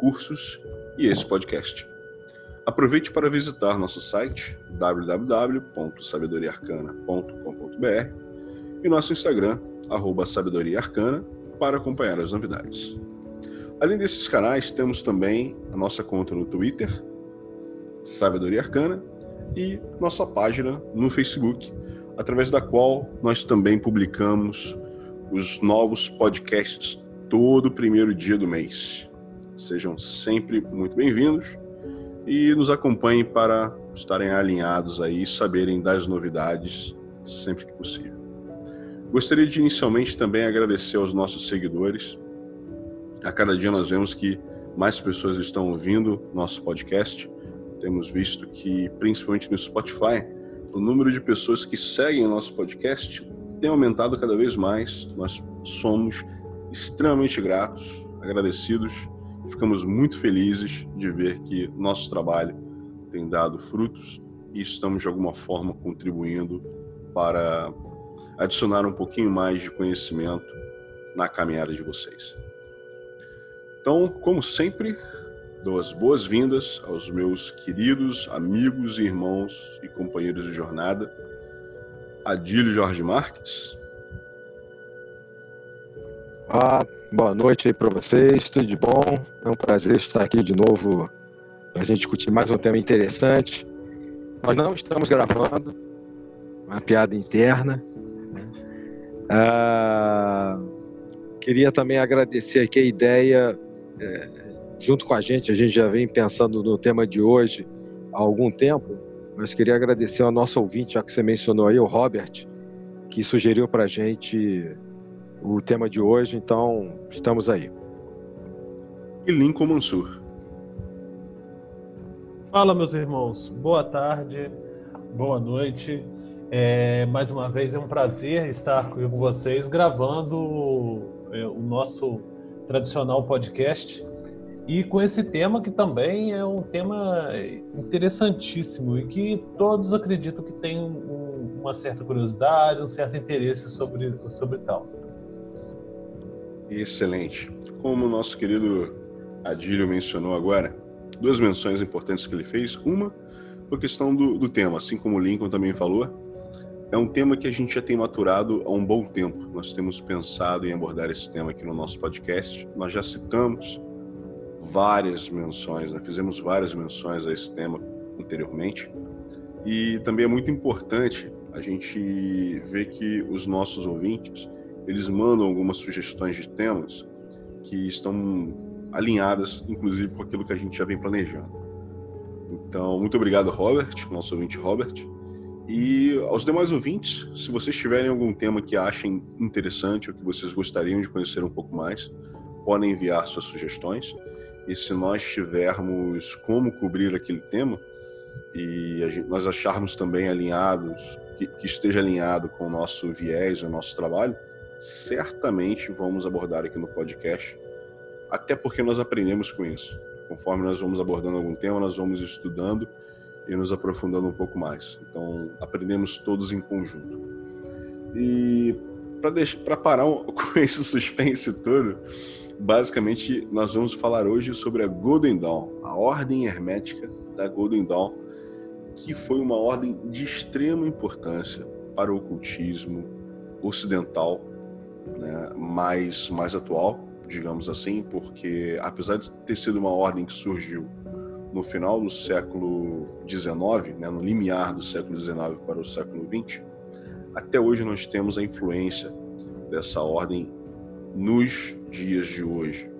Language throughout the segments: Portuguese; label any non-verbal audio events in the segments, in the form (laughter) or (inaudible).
cursos e esse podcast. Aproveite para visitar nosso site www.sabedoriaarcana.com.br e nosso Instagram, arroba para acompanhar as novidades. Além desses canais, temos também a nossa conta no Twitter, Sabedoria Arcana, e nossa página no Facebook, através da qual nós também publicamos os novos podcasts todo primeiro dia do mês. Sejam sempre muito bem-vindos e nos acompanhem para estarem alinhados aí e saberem das novidades sempre que possível. Gostaria de inicialmente também agradecer aos nossos seguidores a cada dia nós vemos que mais pessoas estão ouvindo nosso podcast. Temos visto que, principalmente no Spotify, o número de pessoas que seguem nosso podcast tem aumentado cada vez mais. Nós somos extremamente gratos, agradecidos, ficamos muito felizes de ver que nosso trabalho tem dado frutos e estamos de alguma forma contribuindo para adicionar um pouquinho mais de conhecimento na caminhada de vocês. Então, como sempre, dou as boas-vindas aos meus queridos amigos, irmãos e companheiros de jornada, Adílio Jorge Marques. Ah, boa noite aí para vocês, tudo de bom? É um prazer estar aqui de novo para a gente discutir mais um tema interessante. Nós não estamos gravando, uma piada interna. Né? Ah, queria também agradecer aqui a ideia é, junto com a gente, a gente já vem pensando no tema de hoje há algum tempo, mas queria agradecer ao nosso ouvinte, já que você mencionou aí, o Robert, que sugeriu para a gente o tema de hoje, então estamos aí. E Lincoln Mansur. Fala, meus irmãos. Boa tarde, boa noite. É, mais uma vez é um prazer estar com vocês gravando é, o nosso tradicional podcast e com esse tema que também é um tema interessantíssimo e que todos acreditam que tem um, uma certa curiosidade, um certo interesse sobre, sobre tal. Excelente. Como o nosso querido Adílio mencionou agora, duas menções importantes que ele fez. Uma a questão do, do tema, assim como o Lincoln também falou, é um tema que a gente já tem maturado há um bom tempo. Nós temos pensado em abordar esse tema aqui no nosso podcast. Nós já citamos várias menções, né? fizemos várias menções a esse tema anteriormente. E também é muito importante a gente ver que os nossos ouvintes, eles mandam algumas sugestões de temas que estão alinhadas, inclusive, com aquilo que a gente já vem planejando. Então, muito obrigado, Robert, nosso ouvinte Robert. E aos demais ouvintes, se vocês tiverem algum tema que achem interessante ou que vocês gostariam de conhecer um pouco mais, podem enviar suas sugestões. E se nós tivermos como cobrir aquele tema e gente, nós acharmos também alinhados, que, que esteja alinhado com o nosso viés, o nosso trabalho, certamente vamos abordar aqui no podcast, até porque nós aprendemos com isso. Conforme nós vamos abordando algum tema, nós vamos estudando e nos aprofundando um pouco mais. Então, aprendemos todos em conjunto. E para parar (laughs) com esse suspense todo, basicamente nós vamos falar hoje sobre a Golden Dawn, a ordem hermética da Golden Dawn, que foi uma ordem de extrema importância para o ocultismo ocidental, né, mais, mais atual, digamos assim, porque apesar de ter sido uma ordem que surgiu no final do século XIX, né, no limiar do século XIX para o século XX, até hoje nós temos a influência dessa ordem nos dias de hoje,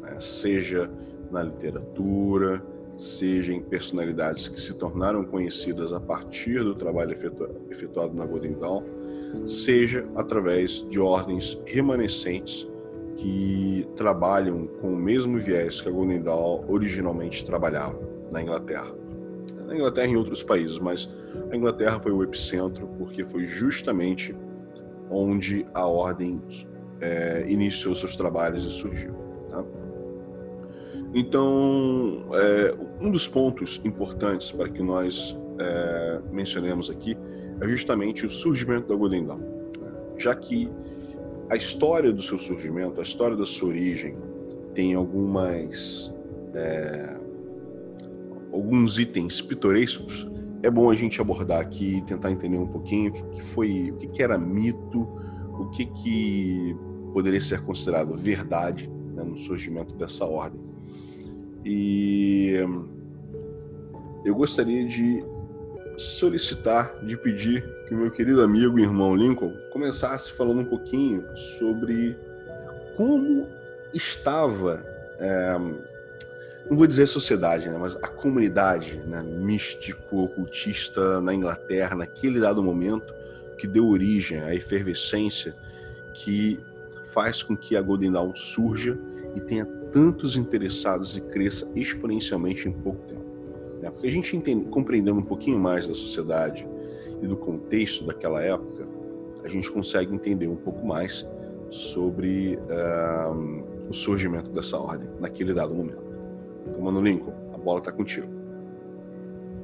né, seja na literatura, seja em personalidades que se tornaram conhecidas a partir do trabalho efetuado na Golden Dawn, seja através de ordens remanescentes que trabalham com o mesmo viés que a Golden Dawn originalmente trabalhava na Inglaterra. Na Inglaterra e em outros países, mas a Inglaterra foi o epicentro porque foi justamente onde a ordem é, iniciou seus trabalhos e surgiu. Tá? Então, é, um dos pontos importantes para que nós é, mencionemos aqui é justamente o surgimento da Golden Dawn, né? já que a história do seu surgimento, a história da sua origem, tem algumas é, alguns itens pitorescos. É bom a gente abordar aqui e tentar entender um pouquinho o que, foi, o que, que, era mito, o que, que poderia ser considerado verdade né, no surgimento dessa ordem. E eu gostaria de solicitar, de pedir que o meu querido amigo e irmão Lincoln começasse falando um pouquinho sobre como estava, é, não vou dizer sociedade, né, mas a comunidade né, místico-ocultista na Inglaterra naquele dado momento que deu origem à efervescência que faz com que a Golden Dawn surja e tenha tantos interessados e cresça exponencialmente em pouco tempo. Né? Porque a gente entende, compreendendo um pouquinho mais da sociedade e do contexto daquela época, a gente consegue entender um pouco mais sobre uh, o surgimento dessa ordem naquele dado momento. Então, Mano Lincoln, a bola está contigo.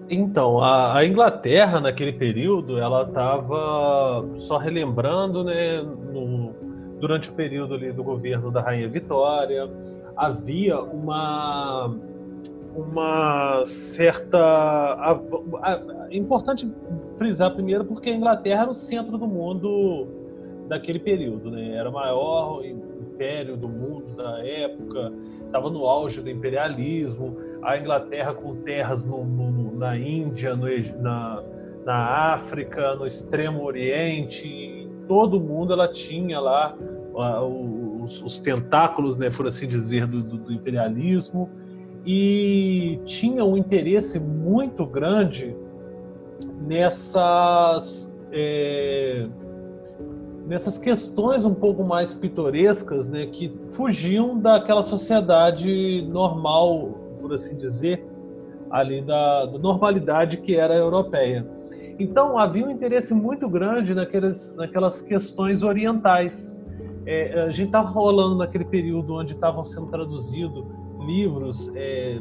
Então, a, a, Inglaterra naquele período, ela estava só relembrando, né, no, durante o período ali do governo da Rainha Vitória, havia uma uma certa. É importante frisar primeiro porque a Inglaterra era o centro do mundo daquele período, né? Era o maior império do mundo da época, estava no auge do imperialismo. A Inglaterra com terras no, no, na Índia, no, na, na África, no Extremo Oriente, todo mundo ela tinha lá uh, os, os, tentáculos, né, por assim dizer, do, do imperialismo e tinha um interesse muito grande nessas é, nessas questões um pouco mais pitorescas, né, que fugiam daquela sociedade normal, por assim dizer, ali da, da normalidade que era a europeia. Então havia um interesse muito grande naquelas, naquelas questões orientais. É, a gente estava rolando naquele período onde estavam sendo traduzidos livros é,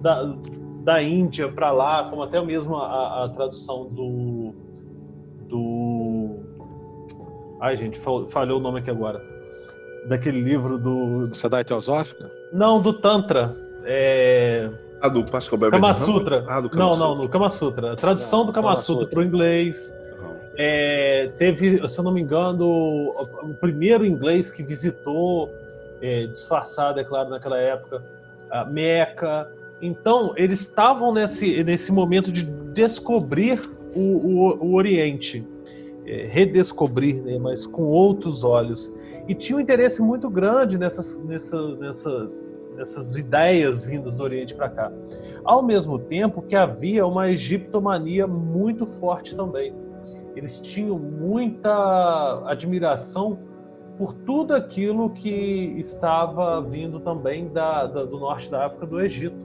da, da Índia para lá, como até mesmo a, a, tradução do. do. Ai, gente, falhou o nome aqui agora. Daquele livro do. Sociedade Teosófica? Não, do Tantra. É... Ah, do Pascal Beber Kama Sutra. Ah, do Kama não, Sutra. não, do Kama Sutra. A tradução não, do Kama, Kama Sutra para o inglês. É, teve, se eu não me engano, o primeiro inglês que visitou, é, disfarçado, é claro, naquela época, Meca. Então, eles estavam nesse, nesse momento de descobrir o, o, o Oriente, é, redescobrir, né, mas com outros olhos. E tinha um interesse muito grande nessas, nessa, nessa, nessas ideias vindas do Oriente para cá. Ao mesmo tempo que havia uma egiptomania muito forte também. Eles tinham muita admiração por tudo aquilo que estava vindo também da, da, do norte da África, do Egito.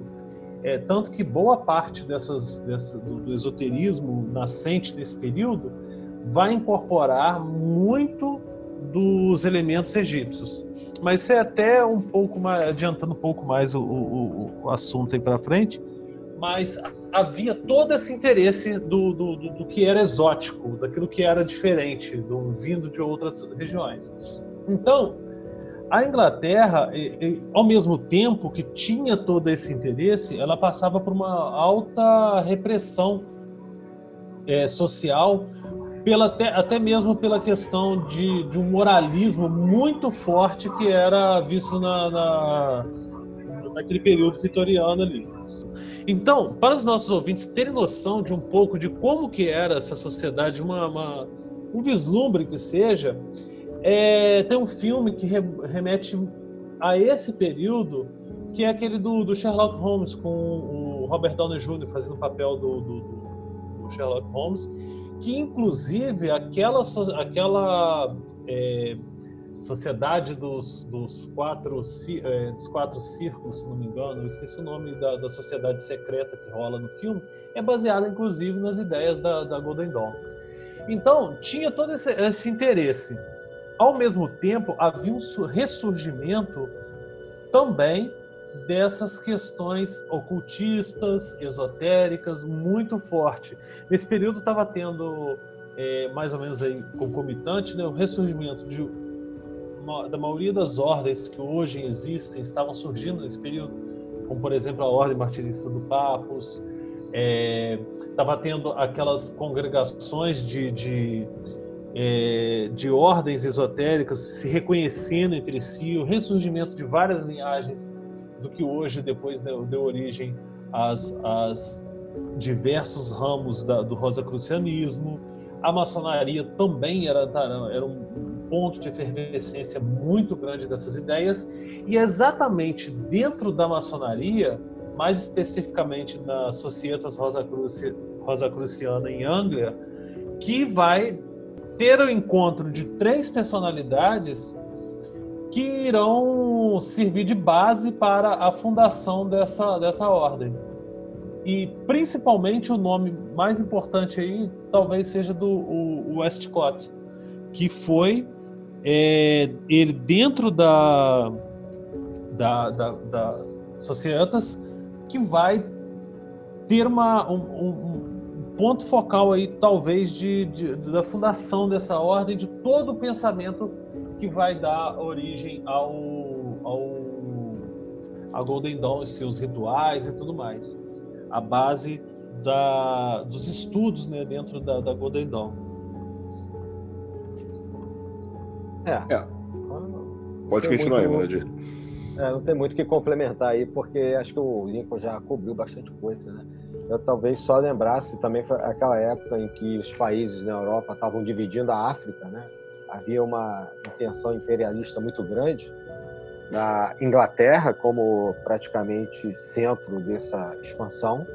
É, tanto que boa parte dessas, dessa, do, do, esoterismo nascente desse período vai incorporar muito dos elementos egípcios. Mas isso é até um pouco mais, adiantando um pouco mais o, o, o assunto aí para frente, mas havia todo esse interesse do, do, do, do, que era exótico, daquilo que era diferente, do, vindo de outras regiões. Então, a Inglaterra, ao mesmo tempo que tinha todo esse interesse, ela passava por uma alta repressão é, social, pela, até, até mesmo pela questão de, de, um moralismo muito forte que era visto na, na, naquele período vitoriano ali. Então, para os nossos ouvintes terem noção de um pouco de como que era essa sociedade, uma, uma um vislumbre que seja, é, tem um filme que remete a esse período, que é aquele do, do, Sherlock Holmes, com o Robert Downey Jr. fazendo o papel do, do, do Sherlock Holmes, que inclusive aquela, aquela é, Sociedade dos, dos, quatro, é, dos Quatro Círculos, se não me engano, eu esqueci o nome da, da sociedade secreta que rola no filme, é baseada inclusive nas ideias da, da Golden Dawn. Então, tinha todo esse, esse interesse. Ao mesmo tempo, havia um ressurgimento também dessas questões ocultistas, esotéricas, muito forte. Nesse período estava tendo é, mais ou menos aí concomitante né, o ressurgimento de, da maioria das ordens que hoje existem estavam surgindo nesse período, como por exemplo a ordem martirista do Papos, estava é, tendo aquelas congregações de, de, é, de ordens esotéricas se reconhecendo entre si, o ressurgimento de várias linhagens do que hoje depois deu, deu origem às, às diversos ramos da, do rosacrucianismo. A maçonaria também era, era um ponto de efervescência muito grande dessas ideias, e exatamente dentro da maçonaria, mais especificamente na Societas Rosacruciana em Anglia, que vai ter o encontro de três personalidades que irão servir de base para a fundação dessa, dessa ordem. E principalmente o nome mais importante aí talvez seja do Westcott, que foi é, ele dentro da, da, da, da Societas que vai ter uma, um, um ponto focal aí talvez de, de, da fundação dessa ordem, de todo o pensamento que vai dar origem ao, ao a Golden Dawn e seus rituais e tudo mais. A base da, dos estudos né, dentro da, da Golden Dawn. É. é. Pode continuar aí, Maravilha. É, não tem muito o que complementar aí, porque acho que o Lincoln já cobriu bastante coisa, né? Eu talvez só lembrasse também aquela época em que os países na Europa estavam dividindo a África, né? havia uma intenção imperialista muito grande na Inglaterra como praticamente centro dessa expansão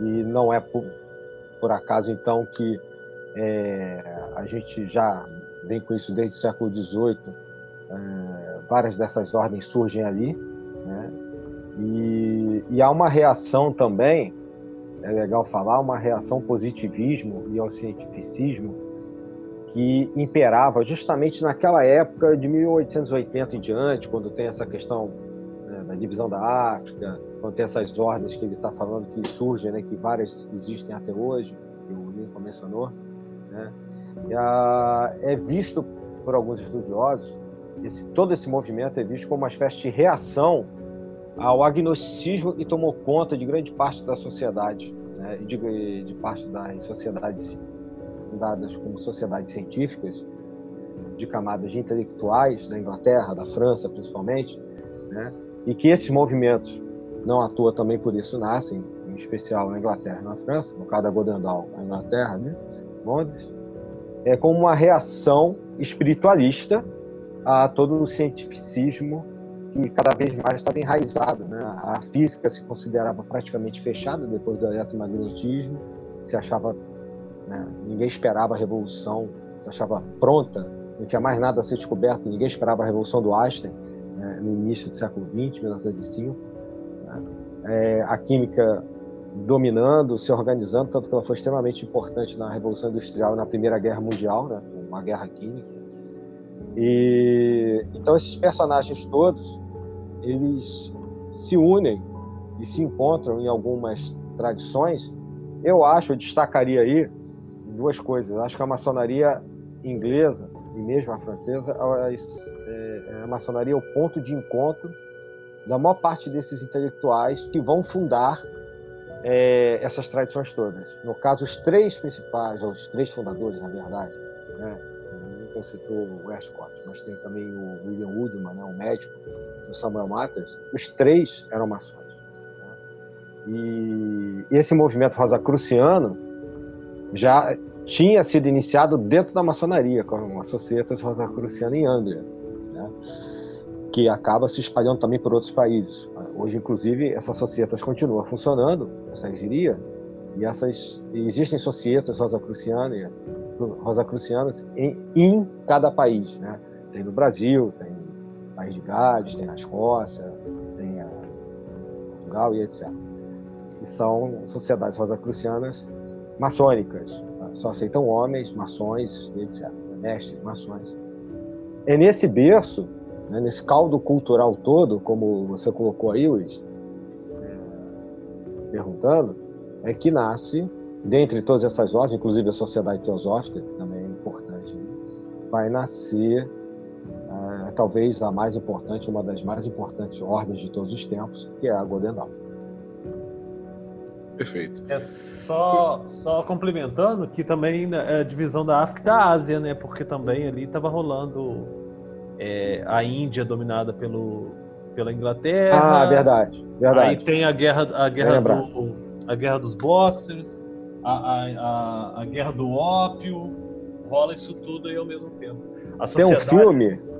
e não é por, por acaso então que é, a gente já vem com isso desde o século XVIII é, várias dessas ordens surgem ali né? e, e há uma reação também é legal falar uma reação ao positivismo e ao cientificismo que imperava justamente naquela época de 1880 em diante, quando tem essa questão né, da divisão da África, quando tem essas ordens que ele está falando que surgem, né, que várias existem até hoje, que o Lincoln mencionou, né, é visto por alguns estudiosos, esse, todo esse movimento é visto como uma espécie de reação ao agnosticismo que tomou conta de grande parte da sociedade, né, de, de parte das sociedades fundadas como sociedades científicas de camadas de intelectuais da Inglaterra, da França principalmente, né? e que esses movimentos, não à toa também por isso nascem, em especial na Inglaterra e na França, no caso da Godendal, na Inglaterra, né? Londres, é como uma reação espiritualista a todo o cientificismo que cada vez mais estava enraizado. Né? A física se considerava praticamente fechada depois do eletromagnetismo, se achava né? Ninguém esperava a revolução, se achava pronta, não tinha mais nada a ser descoberto, ninguém esperava a revolução do Einstein né? no início do século XX, 1905. Né? É, a química dominando, se organizando, tanto que ela foi extremamente importante na Revolução Industrial e na Primeira Guerra Mundial, né? uma guerra química. E então esses personagens todos, eles se unem e se encontram em algumas tradições. Eu acho, eu destacaria aí duas coisas. Acho que a maçonaria inglesa e mesmo a francesa, a, é, a maçonaria é o ponto de encontro da maior parte desses intelectuais que vão fundar é, essas tradições todas. No caso, os três principais, os três fundadores, na verdade, né? Citou o Westcott, mas tem também o William Woodman, né? o médico, o Samuel Matters. Os três eram maçons. Né? E esse movimento rosacruciano já tinha sido iniciado dentro da maçonaria, com a Societas Rosacruciana em Anglia, né? Que acaba se espalhando também por outros países. Hoje, inclusive, essa Societas continua funcionando, essa engenharia, e essas existem societas rosacrucianas, rosacrucianas em, em cada país, né? tem no Brasil, tem País de Gales, tem na Escócia, tem a Portugal e etc. E são sociedades rosacrucianas maçônicas, tá? só aceitam homens, maçons etc. Mestres, maçons. É nesse berço, né, nesse caldo cultural todo, como você colocou aí, Luiz, é, perguntando, é que nasce, dentre todas essas ordens, inclusive a Sociedade Teosófica, que também é importante, vai nascer é, talvez a mais importante, uma das mais importantes ordens de todos os tempos, que é a Golden Dawn. Perfeito. É só, só complementando que também né, é a divisão da África e da Ásia, né? Porque também ali estava rolando é, a Índia dominada pelo, pela Inglaterra. Ah, verdade, verdade. Aí tem a guerra, a guerra, do, a guerra dos boxers, a, a, a, a guerra do ópio, rola isso tudo aí ao mesmo tempo. Sociedade... Tem um filme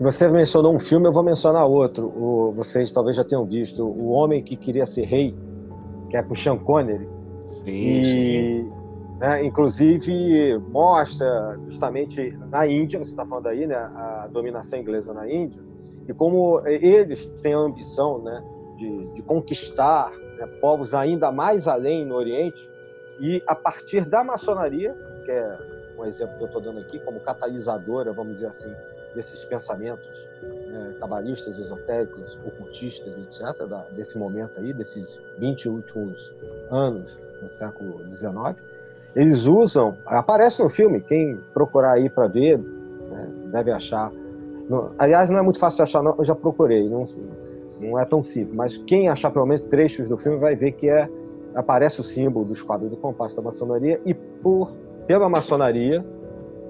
você mencionou um filme, eu vou mencionar outro. O, vocês talvez já tenham visto O Homem que Queria Ser Rei, que é com Sean Connery. Sim, e, sim. Né, inclusive, mostra justamente na Índia, você está falando aí, né, a dominação inglesa na Índia, e como eles têm a ambição né, de, de conquistar né, povos ainda mais além no Oriente, e a partir da maçonaria, que é um exemplo que eu estou dando aqui, como catalisadora, vamos dizer assim, desses pensamentos né, cabalistas, esotéricos, ocultistas, etc., da, desse momento aí, desses 20 últimos anos do século XIX, eles usam, aparece no filme, quem procurar aí para ver, né, deve achar. Aliás, não é muito fácil de achar, não, eu já procurei, não, não é tão simples, mas quem achar pelo menos trechos do filme vai ver que é aparece o símbolo dos quadros do compasso da maçonaria e por pela maçonaria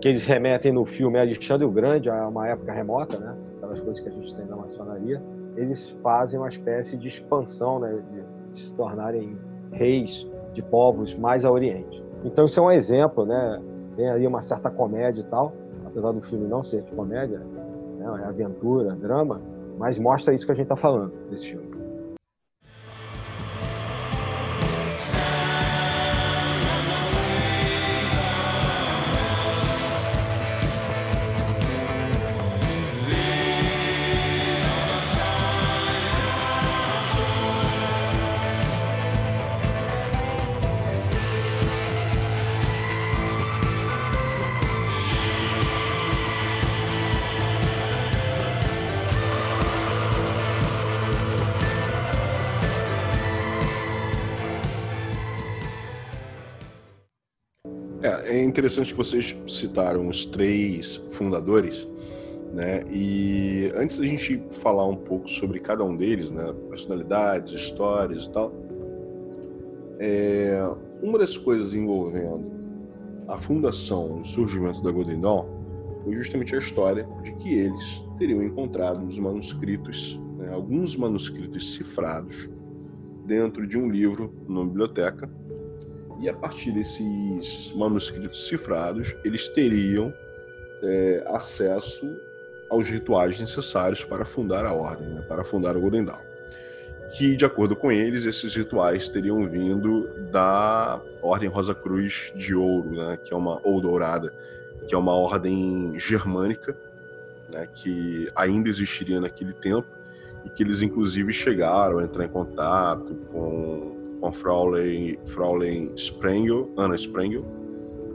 que eles remetem no filme Alexandre o Grande, a uma época remota, né? Aquelas coisas que a gente tem na maçonaria, eles fazem uma espécie de expansão, né? De, de se tornarem reis de povos mais a Oriente. Então isso é um exemplo, né? Tem ali uma certa comédia e tal, apesar do filme não ser de comédia, né? é aventura, drama, mas mostra isso que a gente está falando desse filme. Interessante que vocês citaram os três fundadores, né? E antes da gente falar um pouco sobre cada um deles, né? Personalidades, histórias e tal, é, uma das coisas envolvendo a fundação, o surgimento da Golden Dawn, foi justamente a história de que eles teriam encontrado os manuscritos, né? alguns manuscritos cifrados dentro de um livro numa biblioteca e a partir desses manuscritos cifrados, eles teriam é, acesso aos rituais necessários para fundar a ordem, né, para fundar o Golden Dawn. Que, de acordo com eles, esses rituais teriam vindo da Ordem Rosa Cruz de Ouro, né, que é uma ou dourada, que é uma ordem germânica, né, que ainda existiria naquele tempo e que eles inclusive chegaram a entrar em contato com com a Fraulein, Fraulein Sprengel, Ana Sprengel,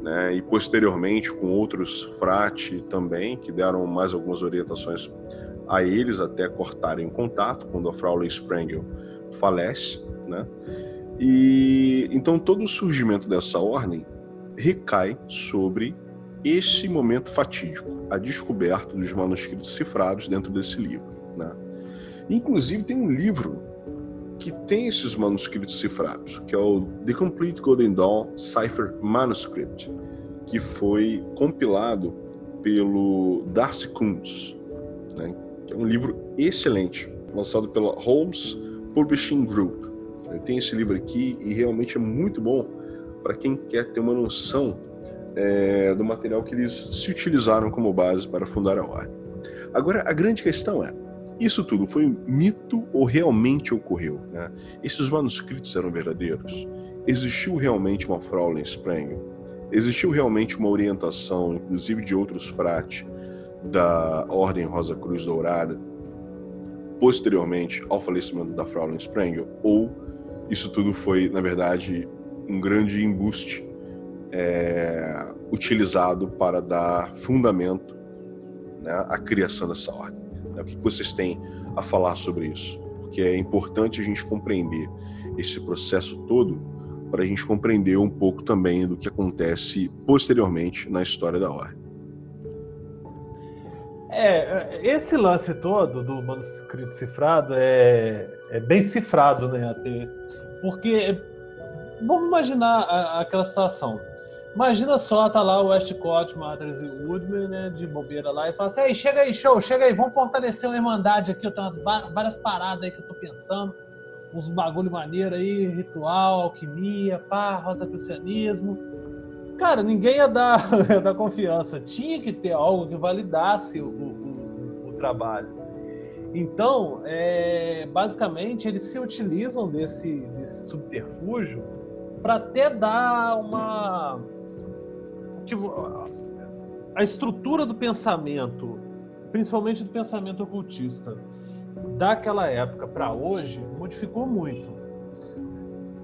né, e posteriormente com outros frati também, que deram mais algumas orientações a eles até cortarem contato quando a Fraulein Sprengel falece, né? E então todo o surgimento dessa ordem recai sobre esse momento fatídico, a descoberta dos manuscritos cifrados dentro desse livro, né? Inclusive tem um livro que tem esses manuscritos cifrados, que é o The Complete Golden Dawn Cipher Manuscript, que foi compilado pelo Darcy Coons, né, que é um livro excelente, lançado pela Holmes Publishing Group. Eu tenho esse livro aqui e realmente é muito bom para quem quer ter uma noção é, do material que eles se utilizaram como base para fundar a ordem. Agora, a grande questão é, isso tudo foi um mito ou realmente ocorreu? Né? Esses manuscritos eram verdadeiros? Existiu realmente uma Fraulein Sprengel? Existiu realmente uma orientação, inclusive de outros frates, da Ordem Rosa Cruz Dourada posteriormente ao falecimento da Fraulein Sprengel ou isso tudo foi, na verdade, um grande embuste é, utilizado para dar fundamento né, à criação dessa ordem. Né? O que vocês têm a falar sobre isso? Porque é importante a gente compreender esse processo todo para a gente compreender um pouco também do que acontece posteriormente na história da ordem. É, esse lance todo do manuscrito cifrado é, é bem cifrado, né? Até, porque vamos imaginar aquela situação. Imagina só, tá lá o Westcott, Matters e Woodman, né, de bobeira lá, e fala assim, Ei, chega aí, show, chega aí, vamos fortalecer uma Irmandade aqui, eu tenho umas, várias paradas aí que eu tô pensando, uns bagulho maneiro aí, ritual, alquimia, pá, rosacrucianismo. Cara, ninguém ia dar, (laughs) ia dar confiança, tinha que ter algo que validasse o, o, o trabalho. Então, é, basicamente, eles se utilizam desse, desse subterfúgio para até dar uma que a estrutura do pensamento, principalmente do pensamento ocultista, daquela época para hoje, modificou muito.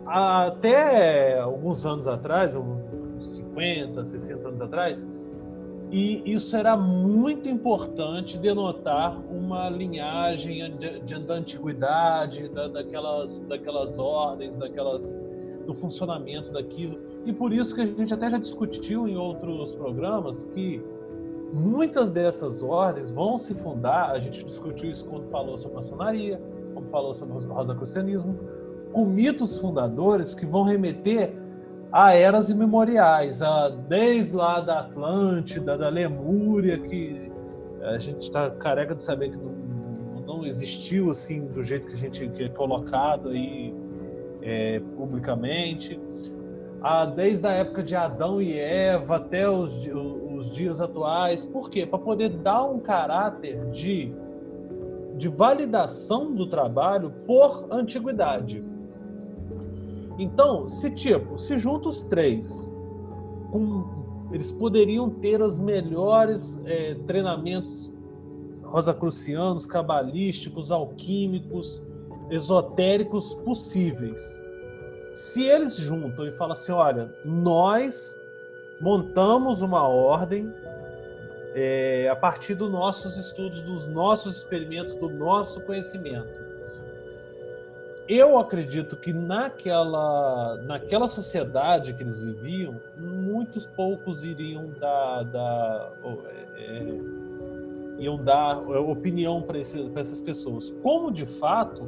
Até alguns anos atrás, uns 50, 60 anos atrás, e isso era muito importante denotar uma linhagem de, de, da antiguidade, da, daquelas, daquelas ordens, daquelas do funcionamento daquilo. E por isso que a gente até já discutiu em outros programas que muitas dessas ordens vão se fundar, a gente discutiu isso quando falou sobre maçonaria, quando falou sobre o rosacrucianismo, com mitos fundadores que vão remeter a eras imemoriais, a, desde lá da Atlântida, da Lemúria, que a gente está careca de saber que não, não existiu assim do jeito que a gente que é colocado aí é, publicamente, ah, desde a época de Adão e Eva até os, os dias atuais. Por quê? Para poder dar um caráter de, de validação do trabalho por antiguidade. Então, se tipo, se juntam os três, com, eles poderiam ter os melhores é, treinamentos rosacrucianos, cabalísticos, alquímicos, esotéricos possíveis. Se eles juntam e falam assim, olha, nós montamos uma ordem é, a partir dos nossos estudos, dos nossos experimentos, do nosso conhecimento. Eu acredito que naquela, naquela sociedade que eles viviam, muitos poucos iriam dar, dar é, iam dar opinião para essas pessoas. Como de fato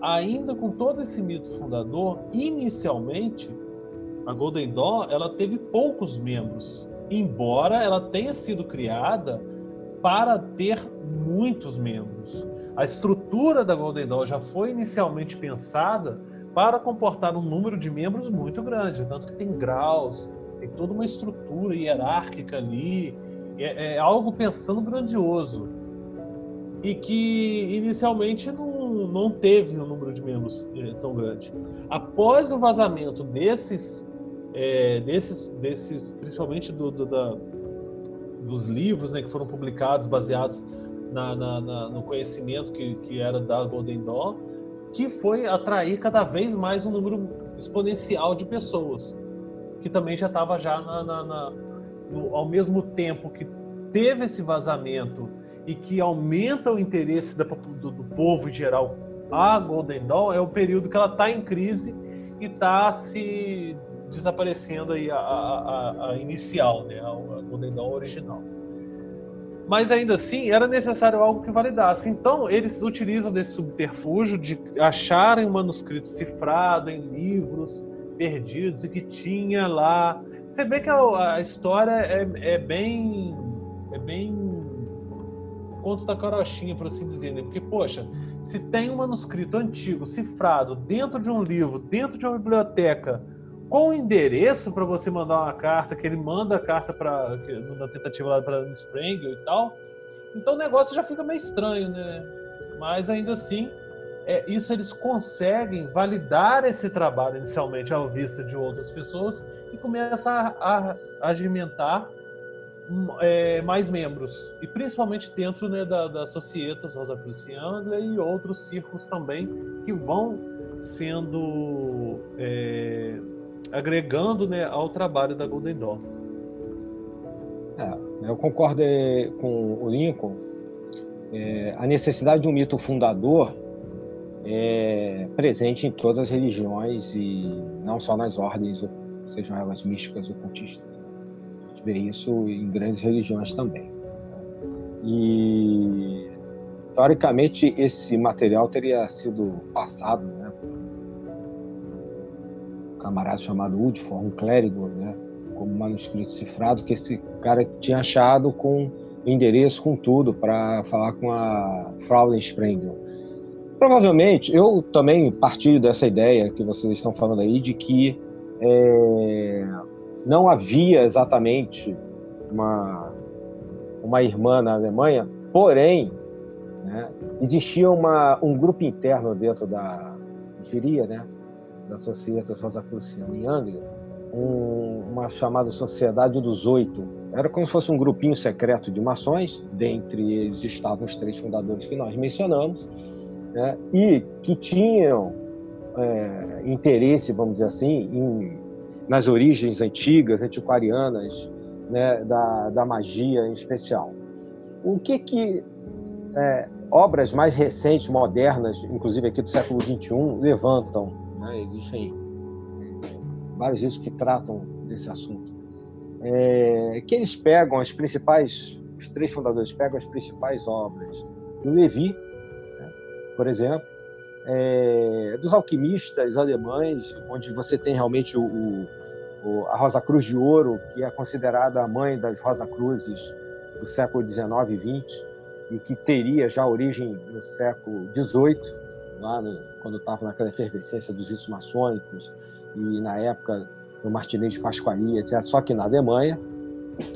ainda com todo esse mito fundador, inicialmente a Golden Dawn ela teve poucos membros, embora ela tenha sido criada para ter muitos membros. A estrutura da Golden Dawn já foi inicialmente pensada para comportar um número de membros muito grande, tanto que tem graus, tem toda uma estrutura hierárquica ali, é, é algo pensando grandioso e que inicialmente não não teve um número de membros é, tão grande. Após o vazamento desses, é, desses, desses principalmente do, do, da, dos livros né, que foram publicados baseados na, na, na, no conhecimento que, que era da Golden Dawn, que foi atrair cada vez mais um número exponencial de pessoas, que também já estava já na, no, ao mesmo tempo que teve esse vazamento e que aumenta o interesse da, do, povo em geral a Golden Dawn é o período que ela está em crise e está se desaparecendo aí a, a, a, inicial, né, a, Golden Dawn original. Mas ainda assim era necessário algo que validasse. Então eles utilizam desse subterfúgio de acharem um manuscrito cifrado em livros perdidos e que tinha lá. Você vê que a, a história é, é bem é bem conto da carochinha, por assim dizer, né? Porque, poxa, se tem um manuscrito antigo, cifrado, dentro de um livro, dentro de uma biblioteca, com o endereço para você mandar uma carta, que ele manda a carta para na tentativa lá para Sprengel e tal, então o negócio já fica meio estranho, né? Mas ainda assim, é, isso eles conseguem validar esse trabalho inicialmente à vista de outras pessoas e começa a, a, a agimentar é, mais membros, e principalmente dentro né, da, da Societas Rosacruciana e outros círculos também que vão sendo é, agregando né, ao trabalho da Golden Dawn. É, eu concordo é, com o Lincoln. É, a necessidade de um mito fundador é presente em todas as religiões e não só nas ordens, sejam elas místicas ou cultistas. Gente vê isso em grandes religiões também. E teoricamente esse material teria sido passado né, um camarada chamado Woodford, um clérigo, né, como manuscrito cifrado que esse cara tinha achado com endereço, com tudo, para falar com a Fraulein Sprengel. Provavelmente, eu também partilho dessa ideia que vocês estão falando aí, de que é, não havia exatamente uma, uma irmã na Alemanha, porém, né, existia uma, um grupo interno dentro da, diria, né, da Societas Rosacruciana em Anglia, um, uma chamada Sociedade dos Oito. Era como se fosse um grupinho secreto de maçons, dentre eles estavam os três fundadores que nós mencionamos, né, e que tinham é, interesse, vamos dizer assim, em, nas origens antigas, antiquarianas, né, da, da magia em especial. O que que é, obras mais recentes, modernas, inclusive aqui do século XXI, levantam? Né, existem vários livros que tratam desse assunto. É, que eles pegam as principais, os três fundadores pegam as principais obras do Levi, né, por exemplo, é, dos alquimistas alemães, onde você tem realmente o, o, a Rosa Cruz de Ouro, que é considerada a mãe das Rosa Cruzes do século XIX e XX, e que teria já origem no século XVIII, lá no, quando estava naquela efervescência dos ritos maçônicos, e na época do Martinez de Pasqualia, etc. Só que na Alemanha,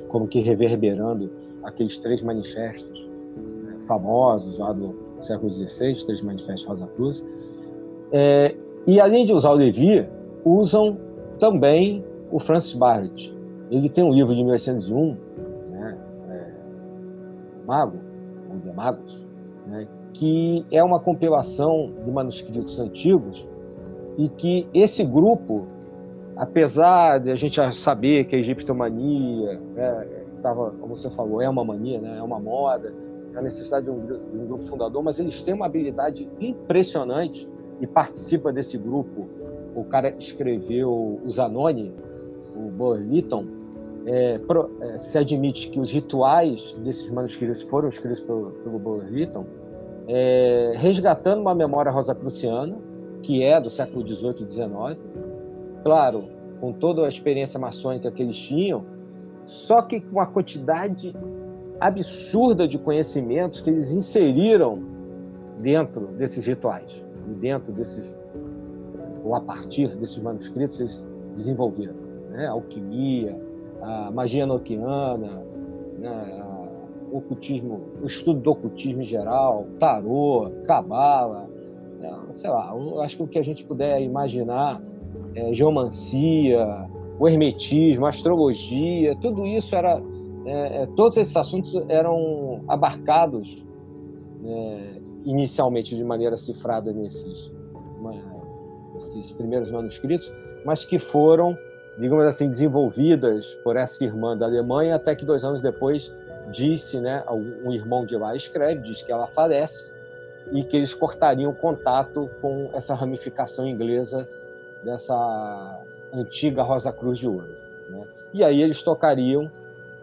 como que reverberando aqueles três manifestos né, famosos lá do século XVI, três manifestos Rosa Cruz. É, e além de usar o Levi, usam também o Francis Barrett. Ele tem um livro de 1801, né, é, Mago, ou de Magos, né, que é uma compilação de manuscritos antigos e que esse grupo, apesar de a gente saber que a egiptomania né, como você falou, é uma mania, né, é uma moda, é a necessidade de um, de um, grupo fundador, mas eles têm uma habilidade impressionante e participa desse grupo. O cara escreveu o Zanoni, o Burlington, é, é, se admite que os rituais desses manuscritos foram escritos pelo, pelo é, resgatando uma memória rosacruciana, que é do século XVIII e XIX, claro, com toda a experiência maçônica que eles tinham, só que com a quantidade absurda de conhecimentos que eles inseriram dentro desses rituais, dentro desses, ou a partir desses manuscritos, eles desenvolveram. Né? Alquimia, a magia noquiana, né? o ocultismo, o estudo do ocultismo em geral, tarô, cabala, sei lá, acho que o que a gente puder imaginar, é, geomancia, o hermetismo, astrologia, tudo isso era, é, é, todos esses assuntos eram abarcados né, inicialmente de maneira cifrada nesses, nesses primeiros manuscritos, mas que foram, digamos assim, desenvolvidas por essa irmã da Alemanha, até que dois anos depois disse, né, um irmão de lá escreve, diz que ela falece, e que eles cortariam contato com essa ramificação inglesa dessa antiga Rosa Cruz de Ouro. Né? E aí eles tocariam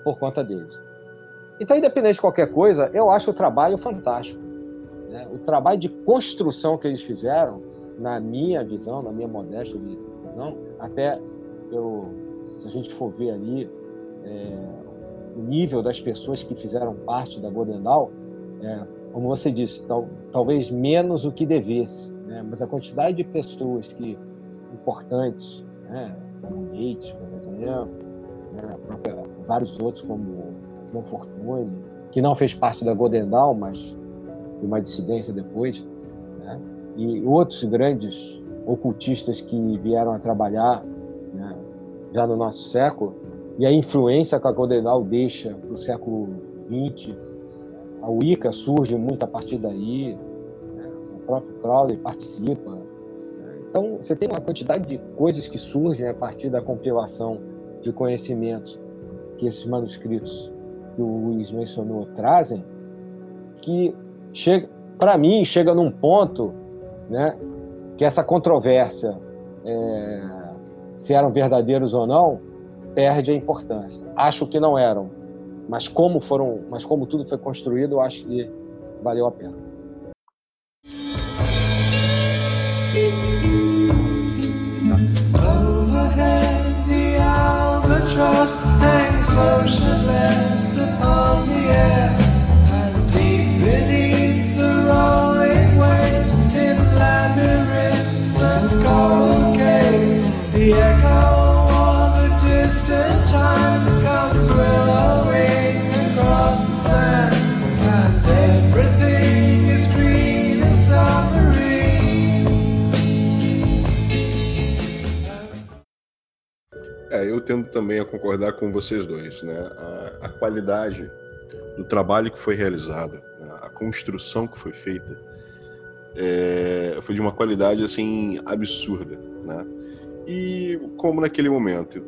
por conta deles. Então, independente de qualquer coisa, eu acho o trabalho fantástico. Né? O trabalho de construção que eles fizeram, na minha visão, na minha modesta visão, até eu, se a gente for ver ali é, o nível das pessoas que fizeram parte da Golden Dawn, é, como você disse, tal, talvez menos o que devesse, né? mas a quantidade de pessoas que importantes, né? como Gates, por exemplo, né? própria, vários outros como Fortune, que não fez parte da Golden Dawn, mas de uma dissidência depois, né? e outros grandes ocultistas que vieram a trabalhar? Já no nosso século, e a influência que a Goldenal deixa para o século XX. A Wicca surge muito a partir daí, né? o próprio Crowley participa. Então, você tem uma quantidade de coisas que surgem a partir da compilação de conhecimentos que esses manuscritos que o Luiz mencionou trazem, que chega, para mim, chega num ponto, né, que essa controvérsia é, se eram verdadeiros ou não perde a importância. Acho que não eram, mas como foram, mas como tudo foi construído, eu acho que valeu a pena. The echo distant time comes across the sand, and is green as É, eu tendo também a concordar com vocês dois, né? A, a qualidade do trabalho que foi realizado, né? a construção que foi feita, é, foi de uma qualidade assim absurda, né? E como naquele momento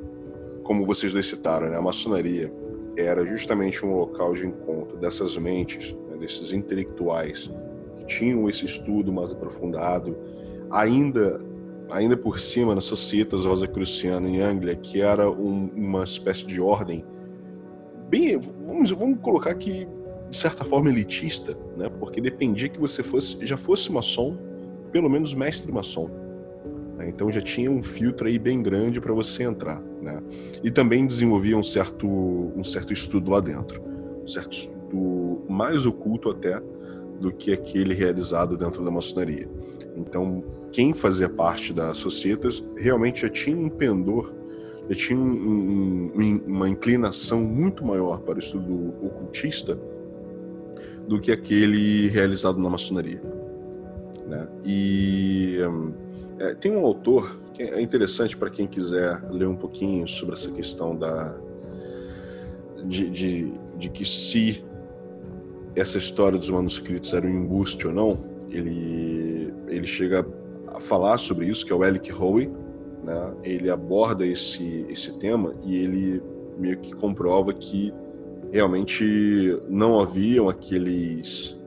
como vocês dois citaram, né, a maçonaria era justamente um local de encontro dessas mentes, né, desses intelectuais que tinham esse estudo mais aprofundado, ainda ainda por cima na Societas Rosacruciana em Anglia, que era um, uma espécie de ordem bem, vamos, vamos colocar aqui de certa forma elitista, né? Porque dependia que você fosse já fosse maçom, pelo menos mestre maçom. Né? Então já tinha um filtro aí bem grande para você entrar. Né? E também desenvolvia um certo, um certo estudo lá dentro, um certo estudo mais oculto até do que aquele realizado dentro da maçonaria. Então, quem fazia parte das societas realmente já tinha um pendor, já tinha um, um, uma inclinação muito maior para o estudo ocultista do que aquele realizado na maçonaria. Né? E é, tem um autor que é interessante para quem quiser ler um pouquinho sobre essa questão da de, de, de que se essa história dos manuscritos era um embuste ou não, ele, ele chega a falar sobre isso, que é o Alec Howe, né? ele aborda esse, esse tema e ele meio que comprova que realmente não haviam aqueles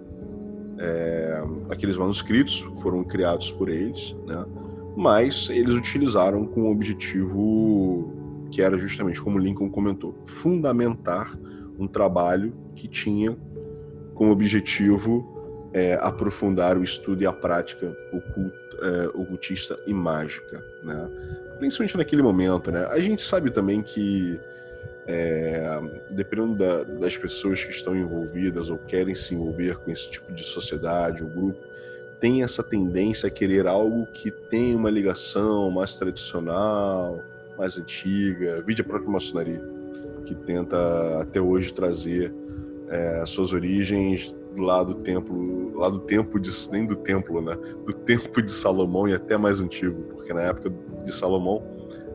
é, aqueles manuscritos foram criados por eles, né? mas eles utilizaram com o objetivo que era justamente como Lincoln comentou, fundamentar um trabalho que tinha como objetivo é, aprofundar o estudo e a prática é, ocultista e mágica, né? Principalmente naquele momento, né? A gente sabe também que é, dependendo da, das pessoas que estão envolvidas ou querem se envolver com esse tipo de sociedade ou grupo, tem essa tendência a querer algo que tem uma ligação mais tradicional, mais antiga, vide a própria maçonaria, que tenta até hoje trazer é, suas origens lá do templo, lá do tempo de nem do templo, né, do tempo de Salomão e até mais antigo, porque na época de Salomão